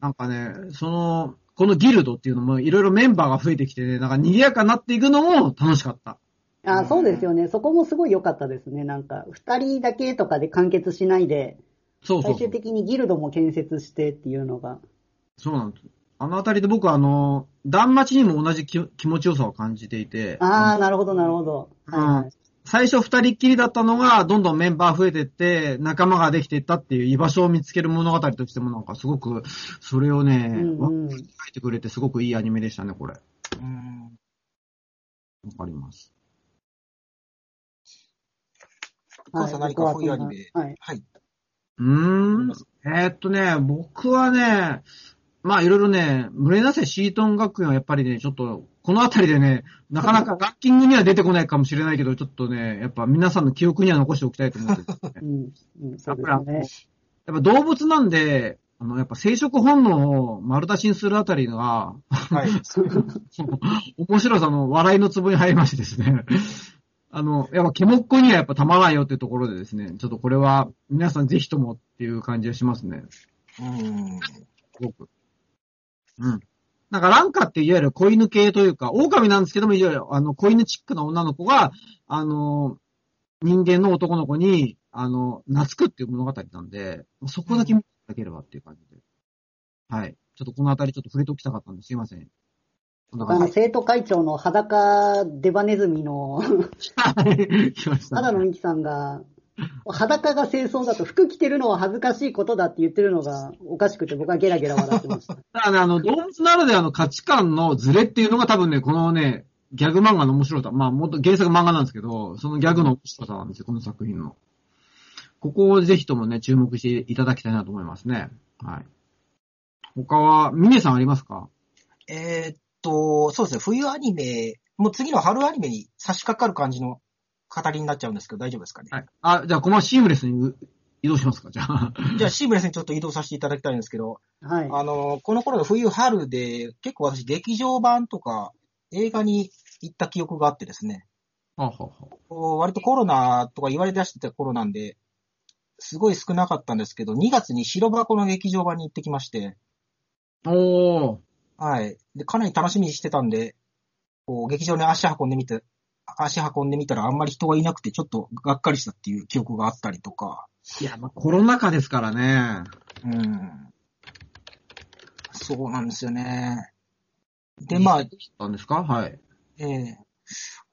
なんかね、その、このギルドっていうのもいろいろメンバーが増えてきてね、なんか賑やかになっていくのも楽しかった。あ、そうですよね。そこもすごい良かったですね。なんか、二人だけとかで完結しないで、そうそうそう。最終的にギルドも建設してっていうのが。そうなんです。あのあたりで僕はあの、断末にも同じ気気持ちよさを感じていて、ああ、なるほど、なるほど。はいはい。最初二人っきりだったのが、どんどんメンバー増えてって、仲間ができていったっていう居場所を見つける物語としてもなんかすごく、それをね、うんうん。書いてくれてすごくいいアニメでしたね、これ。わうんかります。お父さん何か冬アニメはい。はい。うーん。えーっとね、僕はね、まあいろいろね、群れなせシートン学園はやっぱりね、ちょっと、このあたりでね、なかなかランキングには出てこないかもしれないけど、ちょっとね、やっぱ皆さんの記憶には残しておきたいと思ってですねうん。うん、そうですね。やっぱ動物なんで、あの、やっぱ生殖本能を丸出しにするあたりが、はい。[LAUGHS] 面白さの笑いのツボに入りましてですね。あの、やっぱ、ケモッコにはやっぱたまらないよっていうところでですね、ちょっとこれは皆さんぜひともっていう感じがしますね。うん。すごく。うん。なんかランカっていわゆる子犬系というか、狼なんですけども、いわゆるあの子犬チックな女の子が、あの、人間の男の子に、あの、懐くっていう物語なんで、そこだけ見ていただければっていう感じで。はい。ちょっとこのあたりちょっと触れておきたかったんですいません。あの、生徒会長の裸デバネズミの、[LAUGHS] た、肌野美紀さんが、[LAUGHS] 裸が清掃だと服着てるのは恥ずかしいことだって言ってるのがおかしくて僕はゲラゲラ笑ってました。だからね、あの、動物ならではの価値観のズレっていうのが多分ね、このね、ギャグ漫画の面白さ。まあ、もっと原作漫画なんですけど、そのギャグの面白さなんですよ、この作品の。ここをぜひともね、注目していただきたいなと思いますね。はい。他は、ミネさんありますか？えーっと、そうですね。冬アニメ、もう次の春アニメに差し掛かる感じの語りになっちゃうんですけど、大丈夫ですかね？はい。あ、じゃあ、このシームレスにう移動しますか？じゃあ。じゃあ、シームレスにちょっと移動させていただきたいんですけど、はい。あの、この頃の冬春で、結構私劇場版とか映画に行った記憶があってですね、ははは割とコロナとか言われ出してた頃なんで、すごい少なかったんですけど、2月に白箱の劇場版に行ってきまして、おー。はい。で、かなり楽しみにしてたんで、こう、劇場に足運んでみて、足運んでみたらあんまり人がいなくて、ちょっとがっかりしたっていう記憶があったりとか、いや、まあ、コロナ禍ですからね。うん。そうなんですよね。で、まあ、なんですか？はい。ええ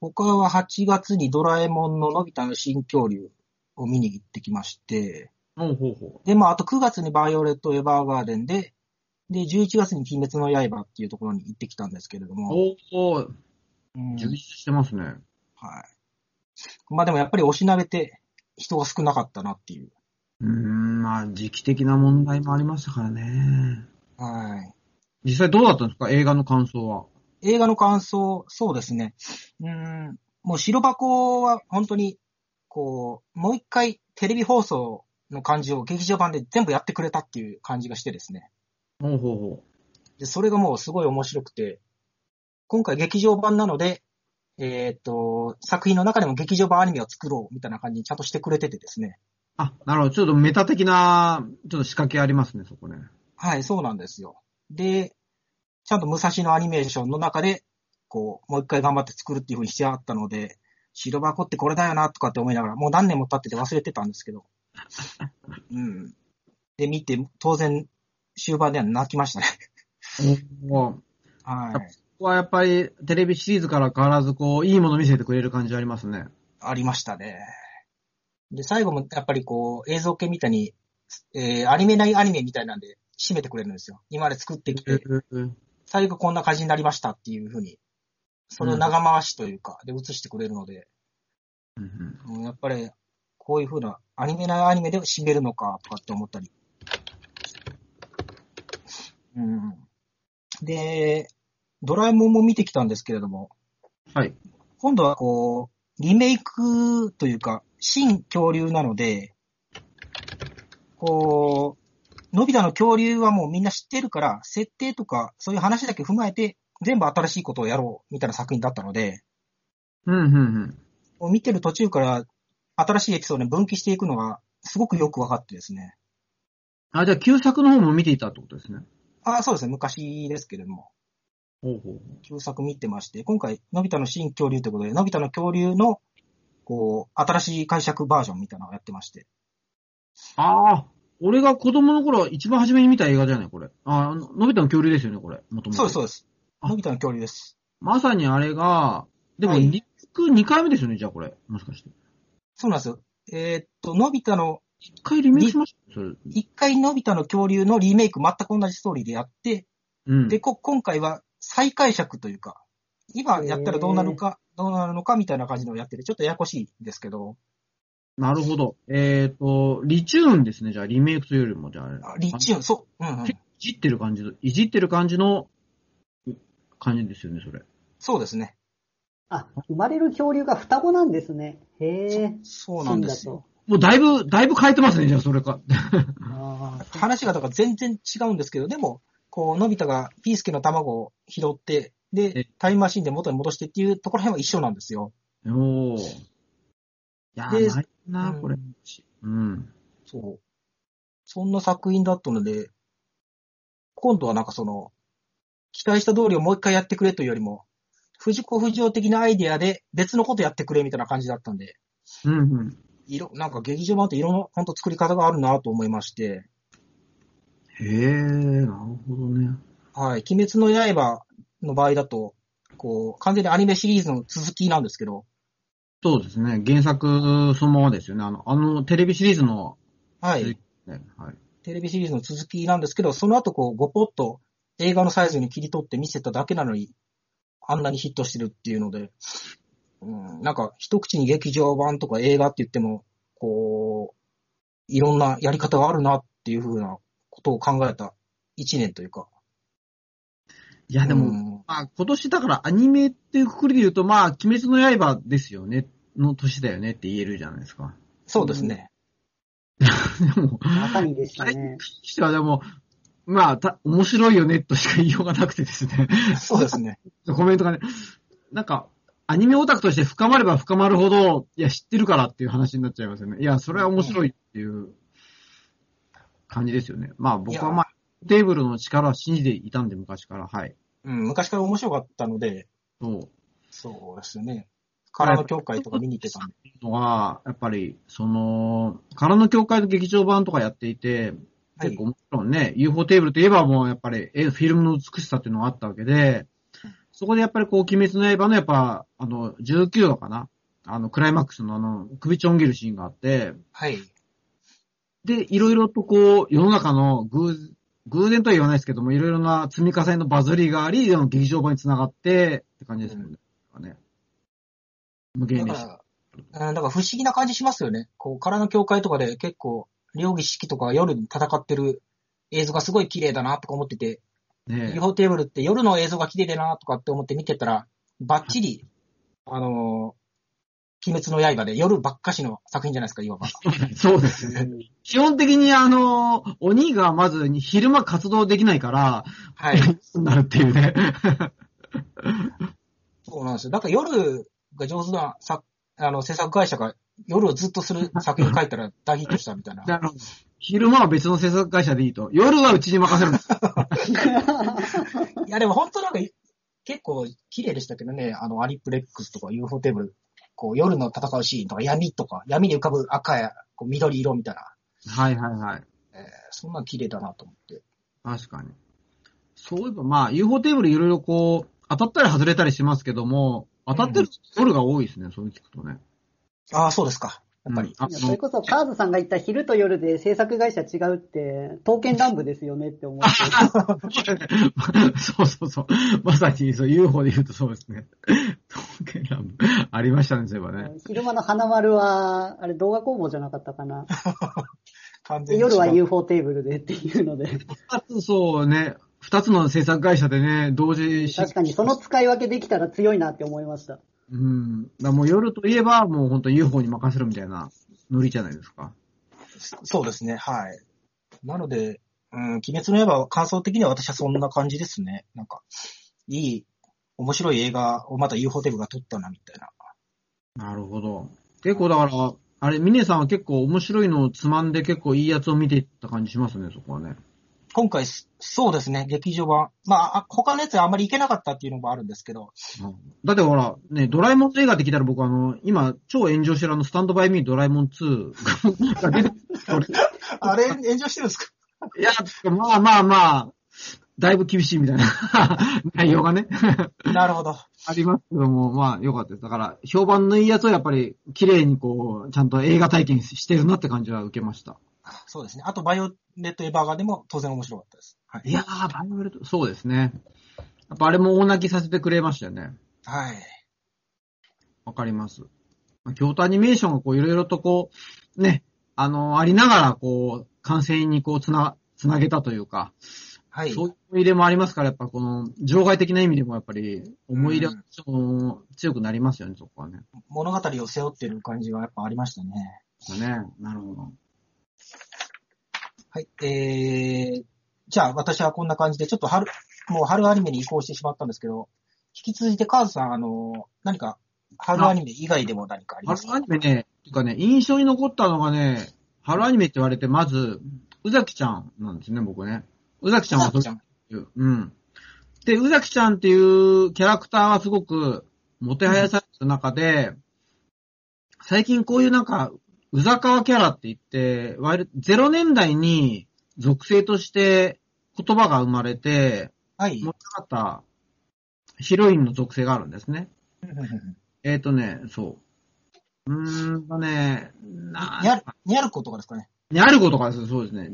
他は8月にドラえもんののび太の新恐竜を見に行ってきまして、ほうほうほで、まあ、あと9月にバイオレット・エヴァーガーデンで、で、11月に鬼滅の刃っていうところに行ってきたんですけれどう。も、おー、うん充実してますね。はい。まあでもやっぱりおしなべて人が少なかったなっていう。うーん、まあ、時期的な問題もありましたからね。はい。実際どうだったんですか？映画の感想は。映画の感想、そうですね。うーん、もう白箱は本当に、こう、もう一回テレビ放送の感じを劇場版で全部やってくれたっていう感じがしてですね。ほうほうほで、それがもうすごい面白くて、今回劇場版なので、えーっと、作品の中でも劇場版アニメを作ろうみたいな感じにちゃんとしてくれててですね。あ、なるほど。ちょっとメタ的な、ちょっと仕掛けありますね、そこね。はい、そうなんですよ。で、ちゃんと武蔵野アニメーションの中で、こう、もう一回頑張って作るっていう風にしてあったので、白箱ってこれだよなとかって思いながら、もう何年も経ってて忘れてたんですけど。[LAUGHS] うん。で、見て、当然、終盤では泣きましたね。おーはい。はやっぱりテレビシリーズから変わらず、こう、いいもの見せてくれる感じありますね。ありましたね。で、最後もやっぱりこう、映像系みたいに、えー、アニメないアニメみたいなんで、締めてくれるんですよ。今まで作ってきて、最後こんな感じになりましたっていう風に、それを長回しというか、で映してくれるので、うんやっぱり、こういう風なアニメないアニメで締めるのか、とかって思ったり。うん。で、ドラえもんも見てきたんですけれども、はい。今度はこう、リメイクというか、新恐竜なので、こう、のび太の恐竜はもうみんな知ってるから、設定とか、そういう話だけ踏まえて、全部新しいことをやろう、みたいな作品だったので、うん、うん、うん。見てる途中から、新しいエピソードに分岐していくのが、すごくよく分かってですね。あ、じゃあ旧作の方も見ていたってことですね。あそうですね、昔ですけれども、旧作見てまして、今回、のび太の新恐竜ということで、のび太の恐竜の、こう、新しい解釈バージョンみたいなのをやってまして。ああ、俺が子供の頃一番初めに見た映画じゃない、これ。ああ、ののび太の恐竜ですよね、これ。もともと。そうです、そうです。あのび太の恐竜です。まさにあれが、でも、はいリスク2回目ですよね、じゃあこれ。もしかして。そうなんですよ。えーっと、のび太の、1回リメイクしました？一回のび太の恐竜のリメイク全く同じストーリーでやって、うん。で、こ、今回は再解釈というか、今やったらどうなるか、どうなるのかみたいな感じのをやってて、ちょっとややこしいですけど、なるほど。えっ、と、リチューンですね、じゃあ、リメイクというよりも、じゃああリチューン、そう、うんうんい。じってる感じの、いじってる感じの、感じですよね、それ。そうですね。あ、生まれる恐竜が双子なんですね。へえ。そうなんですよ。もうだいぶ、だいぶ変えてますね、じゃあ、それか。ああ、話がだから全然違うんですけど、でも、こう、のび太がピースケの卵を拾って、えで、タイムマシンで元に戻してっていうところへんは一緒なんですよ。おー。いやでー、ないな、これう。んうん。そう。そんな作品だったので、今度はなんかその、期待した通りをもう一回やってくれというよりも、藤子不二雄的なアイデアで別のことやってくれみたいな感じだったんで、うん、うん。いろ、なんか劇場版っていろんな、本当作り方があるなと思いまして、へえ、なるほどね。はい。鬼滅の刃の場合だと、こう、完全にアニメシリーズの続きなんですけど、そうですね。原作そのままですよね。あの、あの、テレビシリーズの、はい。ね、はい。テレビシリーズの続きなんですけど、その後こう、ごぽっと映画のサイズに切り取って見せただけなのに、あんなにヒットしてるっていうので、うん、なんか一口に劇場版とか映画って言っても、こう、いろんなやり方があるなっていうふうなことを考えた一年というか。いや、でも、うんまあ、今年だからアニメっていうくくりで言うと、まあ、鬼滅の刃ですよね、の年だよねって言えるじゃないですか。そうですね。[LAUGHS] でも、まさにでしたあれにね。関してはでも、まあ、た、面白いよねとしか言いようがなくてですね。そうですね。[LAUGHS] コメントがね、なんか、アニメオタクとして深まれば深まるほど、いや、知ってるからっていう話になっちゃいますよね。いや、それは面白いっていう感じですよね。まあ、僕はまあ、テーブルの力は信じていたんで、昔から。はい。うん、昔から面白かったので、そう。そうですね。空の教会とか見に行ってたんで。のは、やっぱり、その、空の教会の劇場版とかやっていて、はい結構もちろんね、UFO テーブルといえばもうやっぱり、えフィルムの美しさっていうのがあったわけで、そこでやっぱりこう、鬼滅の刃のやっぱ、あの、19話かなあの、クライマックスのあの、首ちょん切るシーンがあって、はい。で、いろいろとこう、世の中の偶、偶然とは言わないですけども、いろいろな積み重ねのバズりがあり、あの劇場版につながって、って感じですもんね。ね無限列車。だから、不思議な感じしますよね。こう、空の教会とかで結構、両儀式とか夜に戦ってる映像がすごい綺麗だなとか思ってて、ね UFO テーブルって夜の映像が綺麗だなとかって思って見てたら、バッチリ、あのー鬼滅の刃で夜ばっかしの作品じゃないですか、いわば。[LAUGHS] そうですね。基本的にあの、鬼がまず昼間活動できないから、はい。なるっていうね。そうなんですよ。だから夜が上手なさあの制作会社が夜をずっとする作品書いたら大ヒットしたみたいな。[LAUGHS] あの昼間は別の制作会社でいいと。夜はうちに任せるんです。[LAUGHS] いやでも本当なんか結構綺麗でしたけどね、あのアニプレックスとか UFO テーブル、こう夜の戦うシーンとか闇とか、闇に浮かぶ赤やこう緑色みたいな、はいはいはい。えーそんなん綺麗だなと思って。確かに。そういえばまあ UFO テーブルいろいろこう、当たったり外れたりしますけども、当たってる夜が多いですね、そういう聞くとね。ああ、そうですか。やっぱり。うんそれこそ、カーズさんが言った昼と夜で制作会社違うって、刀剣乱舞ですよねって思って。[LAUGHS] そうそうそう。まさにそう UFO で言うとそうですね。刀剣乱舞ありましたね、そういえばね。昼間の花丸は、あれ動画工房じゃなかったかな。[LAUGHS] 完全夜は UFO テーブルでっていうので。二つそうね、二つの制作会社でね、同時し確かにその使い分けできたら強いなって思いました。うん。だもう夜といえば、もう本当 UFO に任せるみたいなノリじゃないですか。そうですね、はい。なので、うん、鬼滅の刃は感想的には私はそんな感じですね。なんか、いい、面白い映画をまた UFO テーブルが撮ったな、みたいな。なるほど。結構だから、あれ、ミネさんは結構面白いのをつまんで結構いいやつを見ていった感じしますね、そこはね。今回、そうですね、劇場版。まああ、他のやつはあんまり行けなかったっていうのもあるんですけど、うんだってほら、ね、ドラえもんの映画って聞いたら僕あの、今、超炎上してるあの、スタンドバイミードラえもん2が出てくる [LAUGHS] あれ、炎上してるんですか？いや、まあまあまあ、だいぶ厳しいみたいな [LAUGHS] 内容がね、なるほど。ありますけども、まあ良かったです。だから、評判のいいやつをやっぱり、綺麗にこう、ちゃんと映画体験してるなって感じは受けました。そうですね。あと、バイオレット・エヴァーガーデンも当然面白かったです。はい。いやー、バイオレット、そうですね。やっぱあれも大泣きさせてくれましたよね。はい。わかります。まあ京都アニメーションがこういろいろとこう、ね、あの、ありながらこう、完成にこうつな、つなげたというか、はい。そういう思い入れもありますから、やっぱこの、場外的な意味でもやっぱり、思い入れが強くなりますよね、そこはね。物語を背負ってる感じがやっぱありましたね。ね、なるほど。はい。えー、じゃあ私はこんな感じで、ちょっと春、もう春アニメに移行してしまったんですけど、引き続いてカーズさん、あの、何か、春アニメ以外でも何かあります春アかニメね、てかね、印象に残ったのがね、春アニメって言われて、まず、宇崎ちゃんなんですね、僕ね。宇崎ちゃんはさっちゃん。いう。うん。で、宇崎ちゃんっていうキャラクターはすごく、もてはやされてる中で、最近こういうなんか、宇坂川キャラって言って、割る0年代に属性として言葉が生まれて、はい。持ち上がったヒロインの属性があるんですね。えっ、ー、とね、そう。うーんとね、なにゃる、にゃる子とかですかね。にゃる子とかです、そうですね。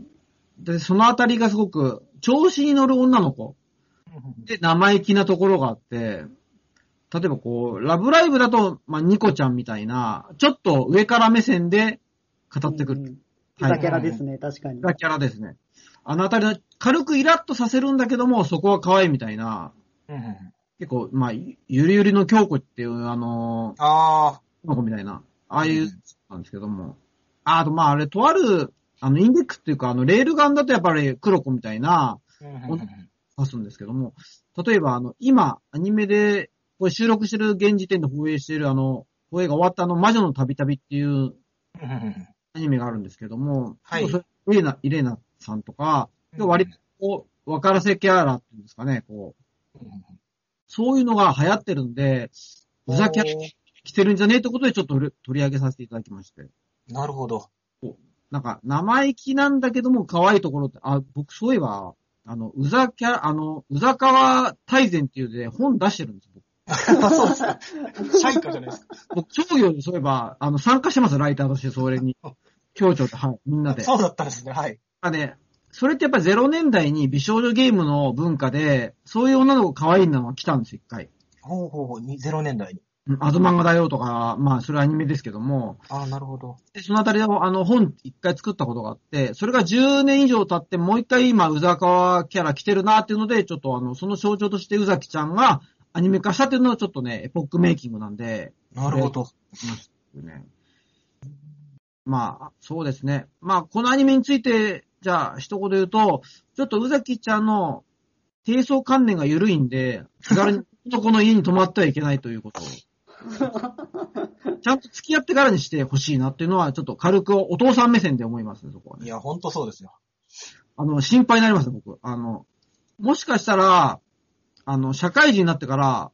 で、そのあたりがすごく、調子に乗る女の子で生意気なところがあって、例えばこう、ラブライブだと、まあ、ニコちゃんみたいな、ちょっと上から目線で語ってくる。うんうんザキャラですね、確かに。がキャラですね。あのあたりの、軽くイラッとさせるんだけども、そこは可愛いみたいな、うんうんうん結構、まあ、ゆゆりゆりの京子っていう、あのあー、の子みたいな、ああいう、なんですけども。ああと、まあ、あれ、とある、あの、インデックスっていうか、あの、レールガンだとやっぱり黒子みたいな、ーうんうんうん指すんですけども、例えば、あの、今、アニメで、これ収録してる現時点で放映している、あの、放映が終わったあの、魔女の旅旅っていうアニメがあるんですけども、はいイレナ、イレナさんとか、割とこう、分からせキャラっていうんですかね、こう、そういうのが流行ってるんで、ふざけ来てるんじゃねえってことでちょっと取り取り上げさせていただきまして。なるほど。なんか、生意気なんだけども可愛いところって、あ、僕そういえば、あの、うざキャラ、あの、うざかわ大全っていうで本出してるんです、僕。そうですか。シャイカじゃないですか。僕、商業でそういえば、あの、参加してます、ライターとして、それに。協調と、はい、みんなで。そうだったんですね。はい。あね、それってやっぱり0年代に美少女ゲームの文化で、そういう女の子可愛いのが来たんですよ、一回。ほうほうほう、に0年代に。うんアズマンガだよとか、まあ、それはアニメですけども、ああ、なるほど。でそのあたりを、あの、本一回作ったことがあって、それが10年以上経って、もう一回今、宇沢川キャラ来てるなっていうので、ちょっとあの、その象徴として宇崎ちゃんがアニメ化したっていうのはちょっとね、エポックメイキングなんで、なるほど。ね。まあ、そうですね。まあ、このアニメについて、じゃあ、一言言うと、ちょっと宇崎ちゃんの低層観念が緩いんで、気軽に男の家に泊まってはいけないということを。ちゃんと付き合ってからにしてほしいなっていうのは、ちょっと軽くお父さん目線で思いますね、そこはね。いや、ほんとそうですよ。あの、心配になります、僕。あの、もしかしたら、あの、社会人になってから、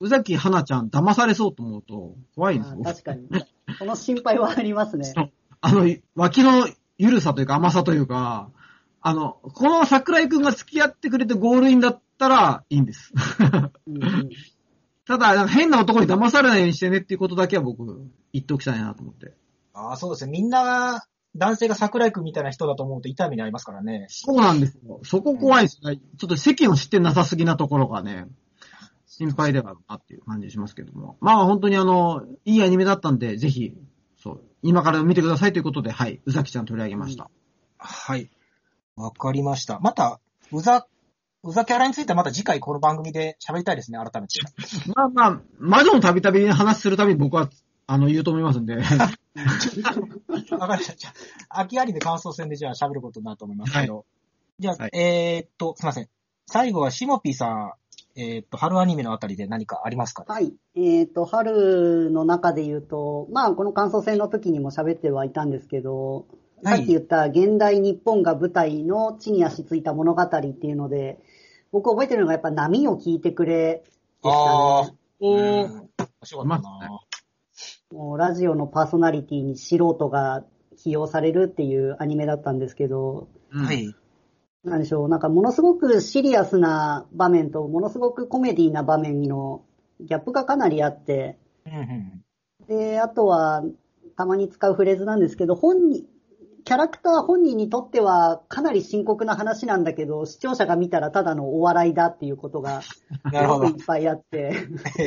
宇崎花ちゃん騙されそうと思うと、怖いんですよ。あ確かに。その心配はありますね。あの、脇の緩さというか甘さというか、あの、この桜井くんが付き合ってくれてゴールインだったらいいんです。うんうんただ、変な男に騙されないようにしてねっていうことだけは僕、言っておきたいなと思って。ああ、そうですね。みんな、男性が桜井くんみたいな人だと思うと痛い目にありますからね。そうなんですよ。そこ怖いですね。ちょっと世間を知ってなさすぎなところがね、心配ではあるなっていう感じしますけども。まあ本当にあの、いいアニメだったんで、ぜひ、そう、今から見てくださいということで、はい、宇崎ちゃん取り上げました。はい。わかりました。また、うざ、うざキャラについてはまた次回この番組で喋りたいですね、改めて。[LAUGHS] まあまあ、魔女のたびたび話するたびに僕は、あの、言うと思いますんで。[LAUGHS] わかりました。じゃあ、秋ありで感想戦でじゃあ喋ることになると思いますけど。じゃあ、はいえーっと、すいません。最後はシモピーさん、えーっと、春アニメのあたりで何かありますか？はい。えっ、と、春の中で言うと、まあ、この感想戦の時にも喋ってはいたんですけど、はいさっき言った現代日本が舞台の地に足ついた物語っていうので、僕覚えてるのがやっぱ波を聞いてくれでしたあね。おー、うん面白かったなもうラジオのパーソナリティに素人が起用されるっていうアニメだったんですけど、うんは。い。なんでしょう、なんかものすごくシリアスな場面とものすごくコメディな場面のギャップがかなりあって、うんうんで、あとは、たまに使うフレーズなんですけど、本人、キャラクター本人にとってはかなり深刻な話なんだけど、視聴者が見たらただのお笑いだっていうことが、[LAUGHS] なるほどすごくい。っぱいあって、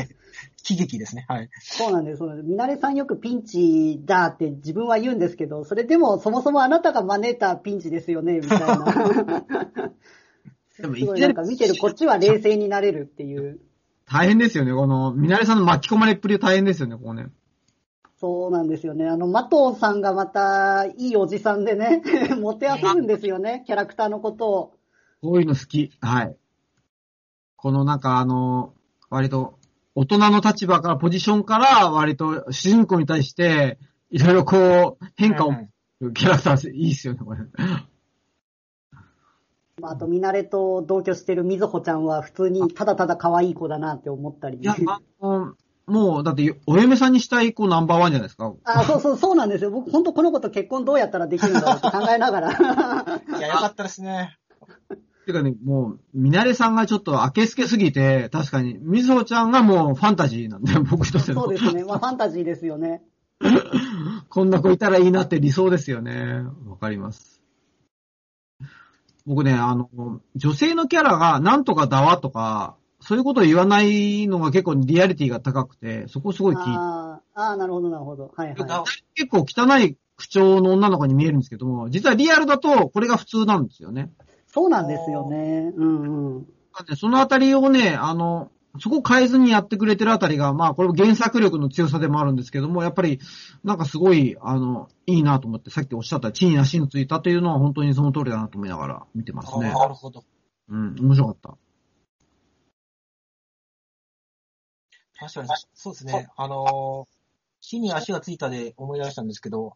[LAUGHS] 喜劇ですね。はい。そうなんです。そうなんですみなれさんよくピンチだって自分は言うんですけど、それでもそもそもあなたが招いたピンチですよね、みたいな。でも、いいきなんりなか見てるこっちは冷静になれるっていう。大変ですよね。この、みなれさんの巻き込まれっぷり大変ですよね、ここね。そうなんですよね。あの、マトさんがまたいいおじさんでね、[LAUGHS] もてあそぶんですよね、キャラクターのことを。こういうの好き。はい。このなんかあの、割と、大人の立場から、ポジションから、割と主人公に対して、いろいろこう、変化をうんキャラクターいいっすよね、これ。まあ、あと、ミナレと同居してるみずほちゃんは普通にただただ可愛い子だなって思ったり。いや、あの、もう、だって、お嫁さんにしたい子ナンバーワンじゃないですか。あ、そうそう、そうなんですよ。僕、本当この子と結婚どうやったらできるんだろうって考えながら。いや、よかったですね。てかね、もう、みなれさんがちょっと明けすけすぎて、確かに、みずほちゃんがもうファンタジーなんで、僕としてのそうですね。まあ、ファンタジーですよね。[LAUGHS] こんな子いたらいいなって理想ですよね。わかります。僕ね、あの、女性のキャラがなんとかだわとか、そういうことを言わないのが結構リアリティが高くて、そこすごい聞いて、あーあー、なるほど、なるほど。はいは結構汚い口調の女の子に見えるんですけども、実はリアルだとこれが普通なんですよね。い。そうなんですよね。うんうん。だってそのあたりをね、あの、そこ変えずにやってくれてるあたりが、まあこれも原作力の強さでもあるんですけども、やっぱりなんかすごい、あの、いいなと思って、さっきおっしゃった地に足のついたというのは本当にその通りだなと思いながら見てますねあ。なるほど。うん、面白かった。確かに、そうですね。あのー、地に足がついたで思い出したんですけど、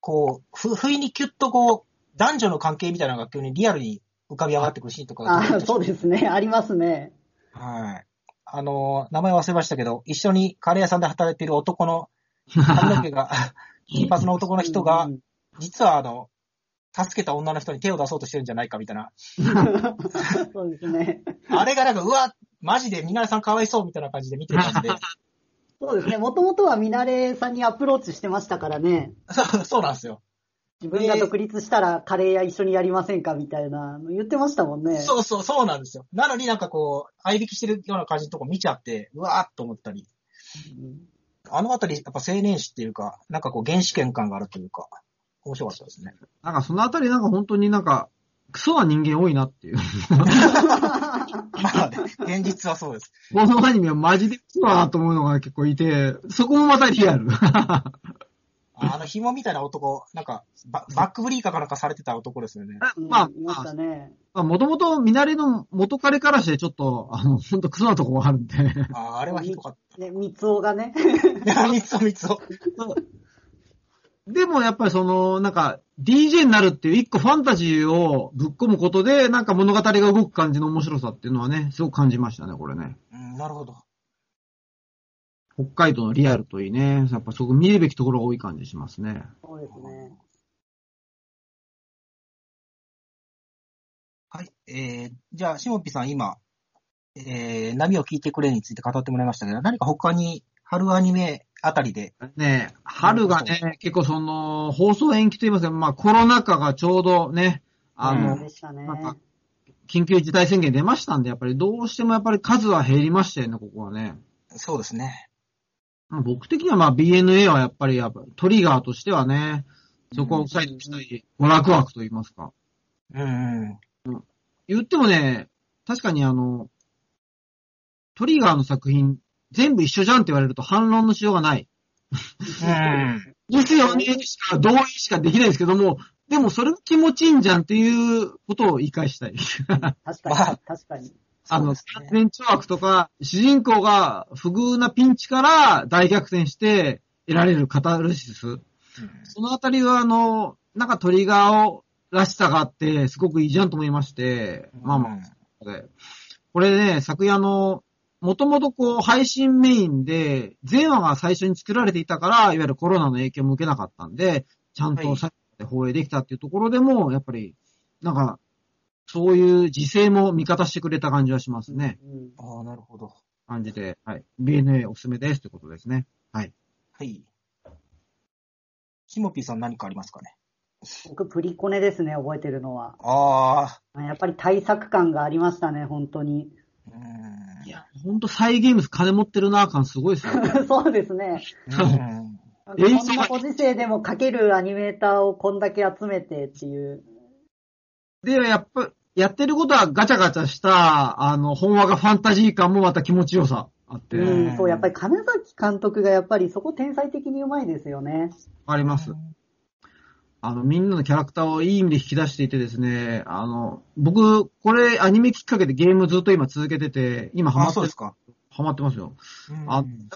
こう、ふ、不意にキュッとこう、男女の関係みたいなのが急にリアルに浮かび上がってくるシーンとかがああ、そうですね。[LAUGHS] ありますね。はい。あのー、名前忘れましたけど、一緒にカレー屋さんで働いている男の髪の毛が、[LAUGHS] 金髪の男の人がう、ん実はあの、助けた女の人に手を出そうとしてるんじゃないかみたいな。[LAUGHS] そうですね。あれがなんか、うわ、マジでみなれさんかわいそうみたいな感じで見てたんで、そうですね。もともとはミナレさんにアプローチしてましたからね。そうそうなんですよ。自分が独立したらカレー屋一緒にやりませんかみたいなの言ってましたもんね。そうそう、そうなんですよ。なのになんかこう、合いびきしてるような感じのとこ見ちゃって、うわーっと思ったり。うんあのあたり、やっぱ青年誌っていうか、なんかこう原始圏感があるというか、面白かったですね。なんかそのあたりなんか本当になんか、クソな人間多いなっていう。[LAUGHS] まあね、現実はそうです。[LAUGHS] このアニメはマジでクソだなと思うのが結構いて、そこもまたリアル。あの紐みたいな男、なんかバ、バックブリーカーかなんかされてた男ですよね。うんまあ、いましたね。まあ、もともと見慣れの元彼からしてちょっと、あの、本当クソなとこがあるんで。あーあれはひどかっね、三つおがね。た。いや、みつおみつお。でもやっぱりその、なんか、DJ になるっていう一個ファンタジーをぶっ込むことで、なんか物語が動く感じの面白さっていうのはね、すごく感じましたね、これね。うん、なるほど。北海道のリアルといいね、やっぱそこ見るべきところが多い感じしますね。そうですね。はい。えー、じゃあ、しもぴさん今、えー、波を聞いてくれについて語ってもらいましたけど、何か他に春アニメあたりで、ね春がね、結構その、放送延期といいますか、まあコロナ禍がちょうどね、あの、ね。なんか緊急事態宣言出ましたんで、やっぱりどうしてもやっぱり数は減りましたよね、ここはね。そうですね。まあ僕的にはまあ BNA はやっぱりやっぱトリガーとしてはね、そこを抑えてしたい、娯楽枠と言いますか。うん、うん。言ってもね、確かにあの、トリガーの作品、全部一緒じゃんって言われると反論のしようがない。うん。ですよねしか、同意しかできないですけども、でもそれが気持ちいいんじゃんっていうことを言い返したい。確かまあに、確かに。あの、そうですね。完全懲悪とか、主人公が不遇なピンチから大逆転して得られるカタルシス。そのあたりは、あの、なんかトリガーを、らしさがあって、すごくいいじゃんと思いまして、まあまあ、で。これね、昨夜の、もともとこう、配信メインで、全話が最初に作られていたから、いわゆるコロナの影響も受けなかったんで、ちゃんはい。と最後まで放映できたっていうところでも、やっぱり、なんか、そういう時勢も味方してくれた感じはしますね。うんああ、なるほど。感じで、はい。BNA おすすめですってことですね。はい。はい。しもぴーさん何かありますかね？僕、プリコネですね、覚えてるのは。ああ、やっぱり対策感がありましたね、本当に。うん。いや、ほんとサイゲームス金持ってるな感すごいですよ。[LAUGHS] そうですね。こんなご時世でも描けるアニメーターをこんだけ集めてっていう。で、やっぱ、やってることはガチャガチャした、あの、本話がファンタジー感もまた気持ちよさあって、わうん、そう、やっぱり金崎監督がやっぱりそこ天才的にうまいですよね。かります。あの、みんなのキャラクターをいい意味で引き出していてですね、あの、僕、これアニメきっかけでゲームずっと今続けてて、今ハマあ、ってるそうですか。ハマってますよ。あうん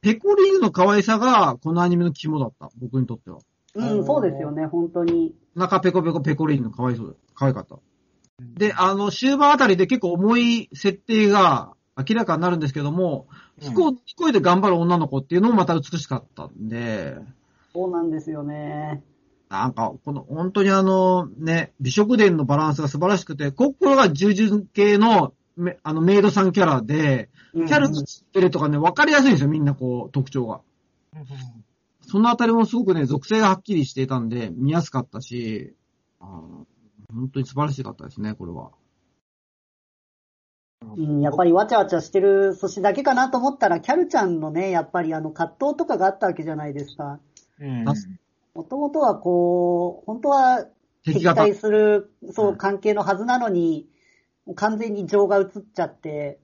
ペコリーヌの可愛さが、このアニメの肝だった。僕にとっては。うん、そうですよね、本当に。中ペコペコペコリーヌの可愛そう、可愛かった。で、あの、終盤あたりで結構重い設定が明らかになるんですけども、うん。飛行機声で頑張る女の子っていうのもまた美しかったんで、そうなんですよね。なんか、この、本当にあの、ね、美食伝のバランスが素晴らしくて、ここが従順系の、めあの、メイドさんキャラで、うん。キャラの知ってるとかね、わかりやすいんですよ、みんなこう、特徴が。うん。そのあたりもすごくね、属性がはっきりしていたんで、見やすかったし、あの本当に素晴らしかったですね、これは。うん、やっぱりわちゃわちゃしてる年だけかなと思ったら、キャルちゃんのね、やっぱりあの葛藤とかがあったわけじゃないですか。うんもともとはこう、本当は敵。対する、そうう、ん関係のはずなのに、完全に情が移っちゃって、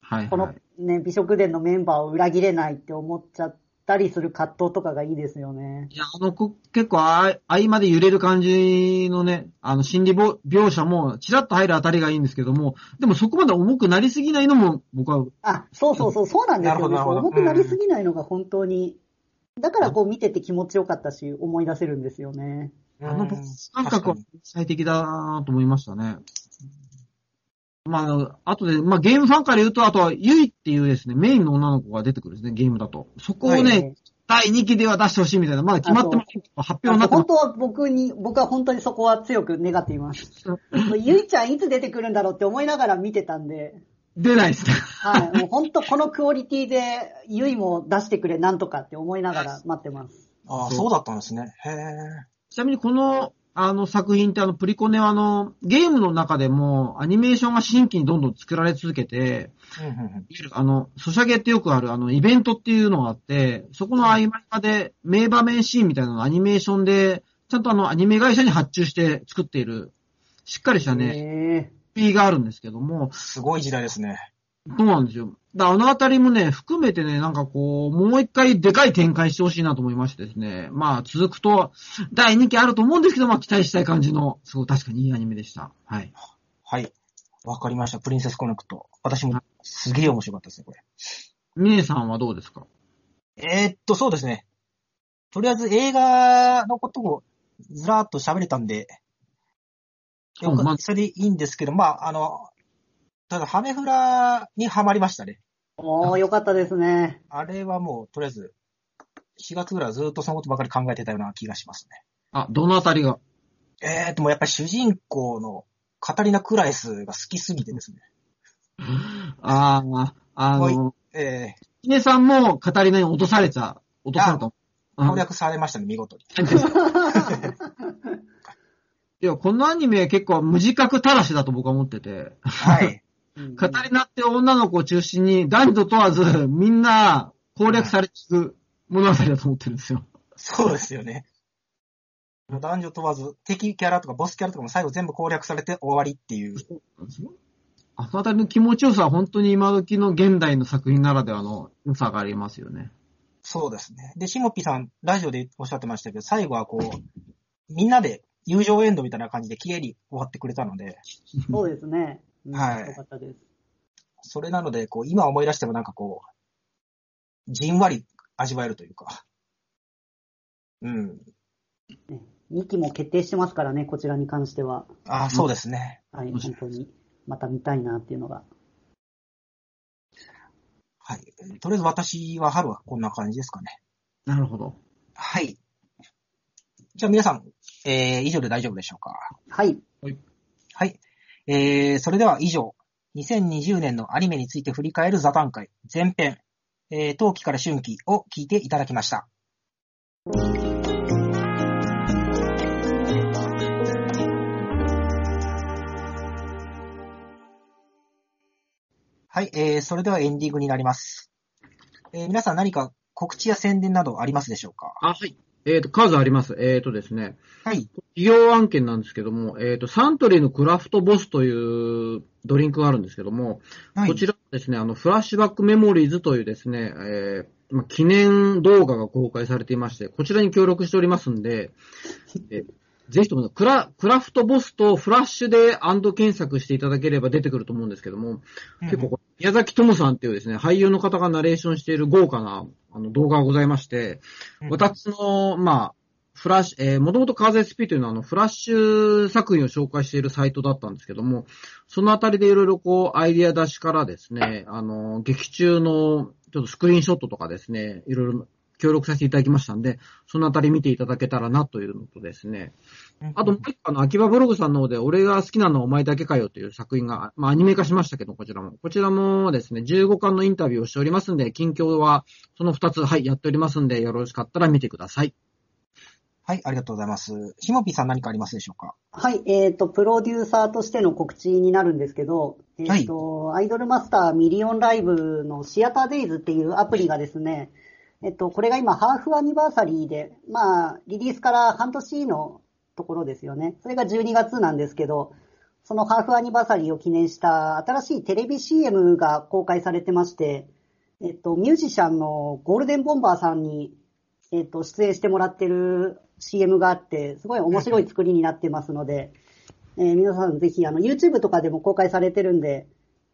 はい、このはい。ね、美食伝のメンバーを裏切れないって思っちゃったりする葛藤とかがいいですよね。いや、あの、こ結構あ、合間で揺れる感じのね、あの、心理ぼ描写も、ちらっと入るあたりがいいんですけども、でもそこまで重くなりすぎないのも、僕は、あ、そうそうそう、そうなんですよね。なるほどなるほど重くなりすぎないのが本当に。だからこう見てて気持ちよかったし、思い出せるんですよね。あの、感覚は最適だなと思いましたね。まあ、あの、あとで、まあ、ゲームファンから言うと、あとは、ユイっていうですね、メインの女の子が出てくるんですね、ゲームだと。そこをね、はい第2期では出してほしいみたいな、まだ決まっても発表になってます。本当は僕に、僕は本当にそこは強く願っています。[LAUGHS] ゆいちゃんいつ出てくるんだろうって思いながら見てたんで、出ないですね。はい。[LAUGHS] もう本当このクオリティで、ゆいも出してくれ、なんとかって思いながら待ってます。ああ、そうだったんですね。へえ。ちなみにこの、あの作品ってあの、プリコネはあの、ゲームの中でもアニメーションが新規にどんどん作られ続けて、あの、ソシャゲってよくあるあの、イベントっていうのがあって、そこの合間で名場面シーンみたいなのをアニメーションで、ちゃんとあの、アニメ会社に発注して作っている、しっかりしたね、え P があるんですけども、すごい時代ですね。そうなんですよ。あのあたりもね、含めてね、なんかこう、もう一回でかい展開してほしいなと思いましてですね。まあ、続くと、第2期あると思うんですけど、まあ、期待したい感じの、すごい確かにいいアニメでした。はい。はい。わかりました。プリンセスコネクト。私もすげえ面白かったですね、これ。ミネさんはどうですか？えーっと、そうですね。とりあえず映画のことをずらーっと喋れたんで、ようんまかそれでいいんですけど、まあ、あの、ただ、ハメフラにはまりましたね。おー、よかったですね。あれはもう、とりあえず、4月ぐらいはずっとそのことばかり考えてたような気がしますね。あ、どのあたりが？えーっと、もうやっぱり主人公のカタリナ・クラエスが好きすぎてですね。[LAUGHS] ああ、あの、えミネさんも語りないに落とされちゃ、落とされた？攻略されましたね、見事に。[LAUGHS] いや、このアニメ結構無自覚たらしだと僕は思ってて、はい。カタリナって女の子を中心に男女問わずみんな攻略されていく物語だと思ってるんですよ。そうですよね。男女問わず、敵キャラとかボスキャラとかも最後全部攻略されて終わりっていう。あのあたりの気持ちよさは本当に今時の現代の作品ならではの良さがありますよね。そうですね。で、シモピさん、ラジオでおっしゃってましたけど、最後はこう、みんなで友情エンドみたいな感じで綺麗に終わってくれたので、そうですね。うんはいよかったです。それなので、こう、今思い出してもなんかこう、じんわり味わえるというか。うん。2期も決定してますからね、こちらに関しては。ああ、そうですね。はい、本当に。また見たいなっていうのが。はい。とりあえず私は春はこんな感じですかね。なるほど。はい。じゃあ皆さん、えー、以上で大丈夫でしょうか？はい。はい。えー、それでは以上、2020年のアニメについて振り返る座談会前編、えー、冬季から春季を聞いていただきました。はい、えー、それではエンディングになります。えー、皆さん何か告知や宣伝などありますでしょうか？あ、はい。えっ、と、数あります。えっ、とですね、はい。企業案件なんですけども、えっ、と、サントリーのクラフトボスというドリンクがあるんですけども、はい。こちらですね、あの、フラッシュバックメモリーズというですね、えーまあ、記念動画が公開されていまして、こちらに協力しておりますんで、えぜひともクラ、クラフトボスとフラッシュでアンド検索していただければ出てくると思うんですけども、結構これ、宮崎智さんっていうですね、俳優の方がナレーションしている豪華なあの動画がございまして、うん、私の、まあ、フラッシュ、えー、もともとカーゼ SP というのは、あの、フラッシュ作品を紹介しているサイトだったんですけども、そのあたりでいろいろこう、アイディア出しからですね、あの、劇中の、ちょっとスクリーンショットとかですね、いろいろ協力させていただきましたんで、そのあたり見ていただけたらなというのとですね、あともう一個、あの、秋葉ブログさんの方で、俺が好きなのはお前だけかよという作品が、まあ、アニメ化しましたけど、こちらも。こちらもですね、15巻のインタビューをしておりますんで、近況は、その2つ、はい、やっておりますんで、よろしかったら見てください。はい、ありがとうございます。しもぴーさん何かありますでしょうか？はい、えっ、と、プロデューサーとしての告知になるんですけど、えっ、と、アイドルマスターミリオンライブのシアターデイズっていうアプリがですね、えっと、これが今、ハーフアニバーサリーで、まあ、リリースから半年のところですよね。それが12月なんですけど、そのハーフアニバーサリーを記念した新しいテレビ CM が公開されてまして、えっと、ミュージシャンのゴールデンボンバーさんに、えっと、出演してもらってる CM があって、すごい面白い作りになってますので、えー皆さんぜひ、あの、YouTube とかでも公開されてるんで、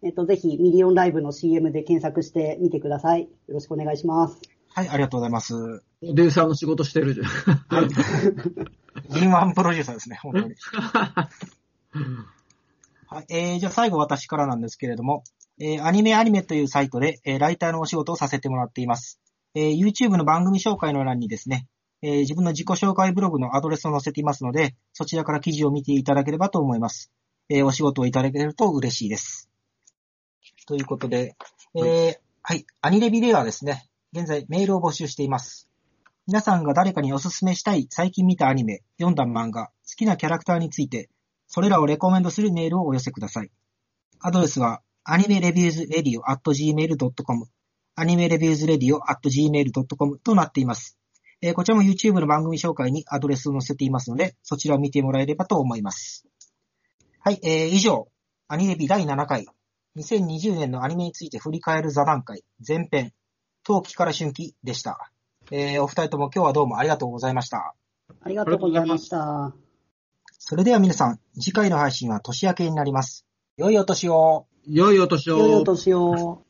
えっと、ぜひ、ミリオンライブの CM で検索してみてください。よろしくお願いします。はい、ありがとうございます。デューサーの仕事してるじゃん。はい。銀腕プロデューサーですね、本当に。[LAUGHS] はい、えー、じゃあ最後私からなんですけれども、えー、アニメアニメというサイトで、えー、ライターのお仕事をさせてもらっています。えー、YouTube の番組紹介の欄にですね、えー、自分の自己紹介ブログのアドレスを載せていますので、そちらから記事を見ていただければと思います。えー、お仕事をいただけると嬉しいです。ということで、えー、はい、アニレビではですね、現在メールを募集しています。皆さんが誰かにおすすめしたい最近見たアニメ、読んだ漫画、好きなキャラクターについて、それらをレコメンドするメールをお寄せください。アドレスは、 animereviewsradio at gmail.com、animereviewsradio at gmail.com となっています。えーこちらも YouTube の番組紹介にアドレスを載せていますので、そちらを見てもらえればと思います。はい、えー以上、アニレビ第7回、2020年のアニメについて振り返る座談会、前編、冬季から春季でした。えーお二人とも今日はどうもありがとうございました。ありがとうございました。それでは皆さん、次回の配信は年明けになります。良いお年を。良いお年を。良いお年を。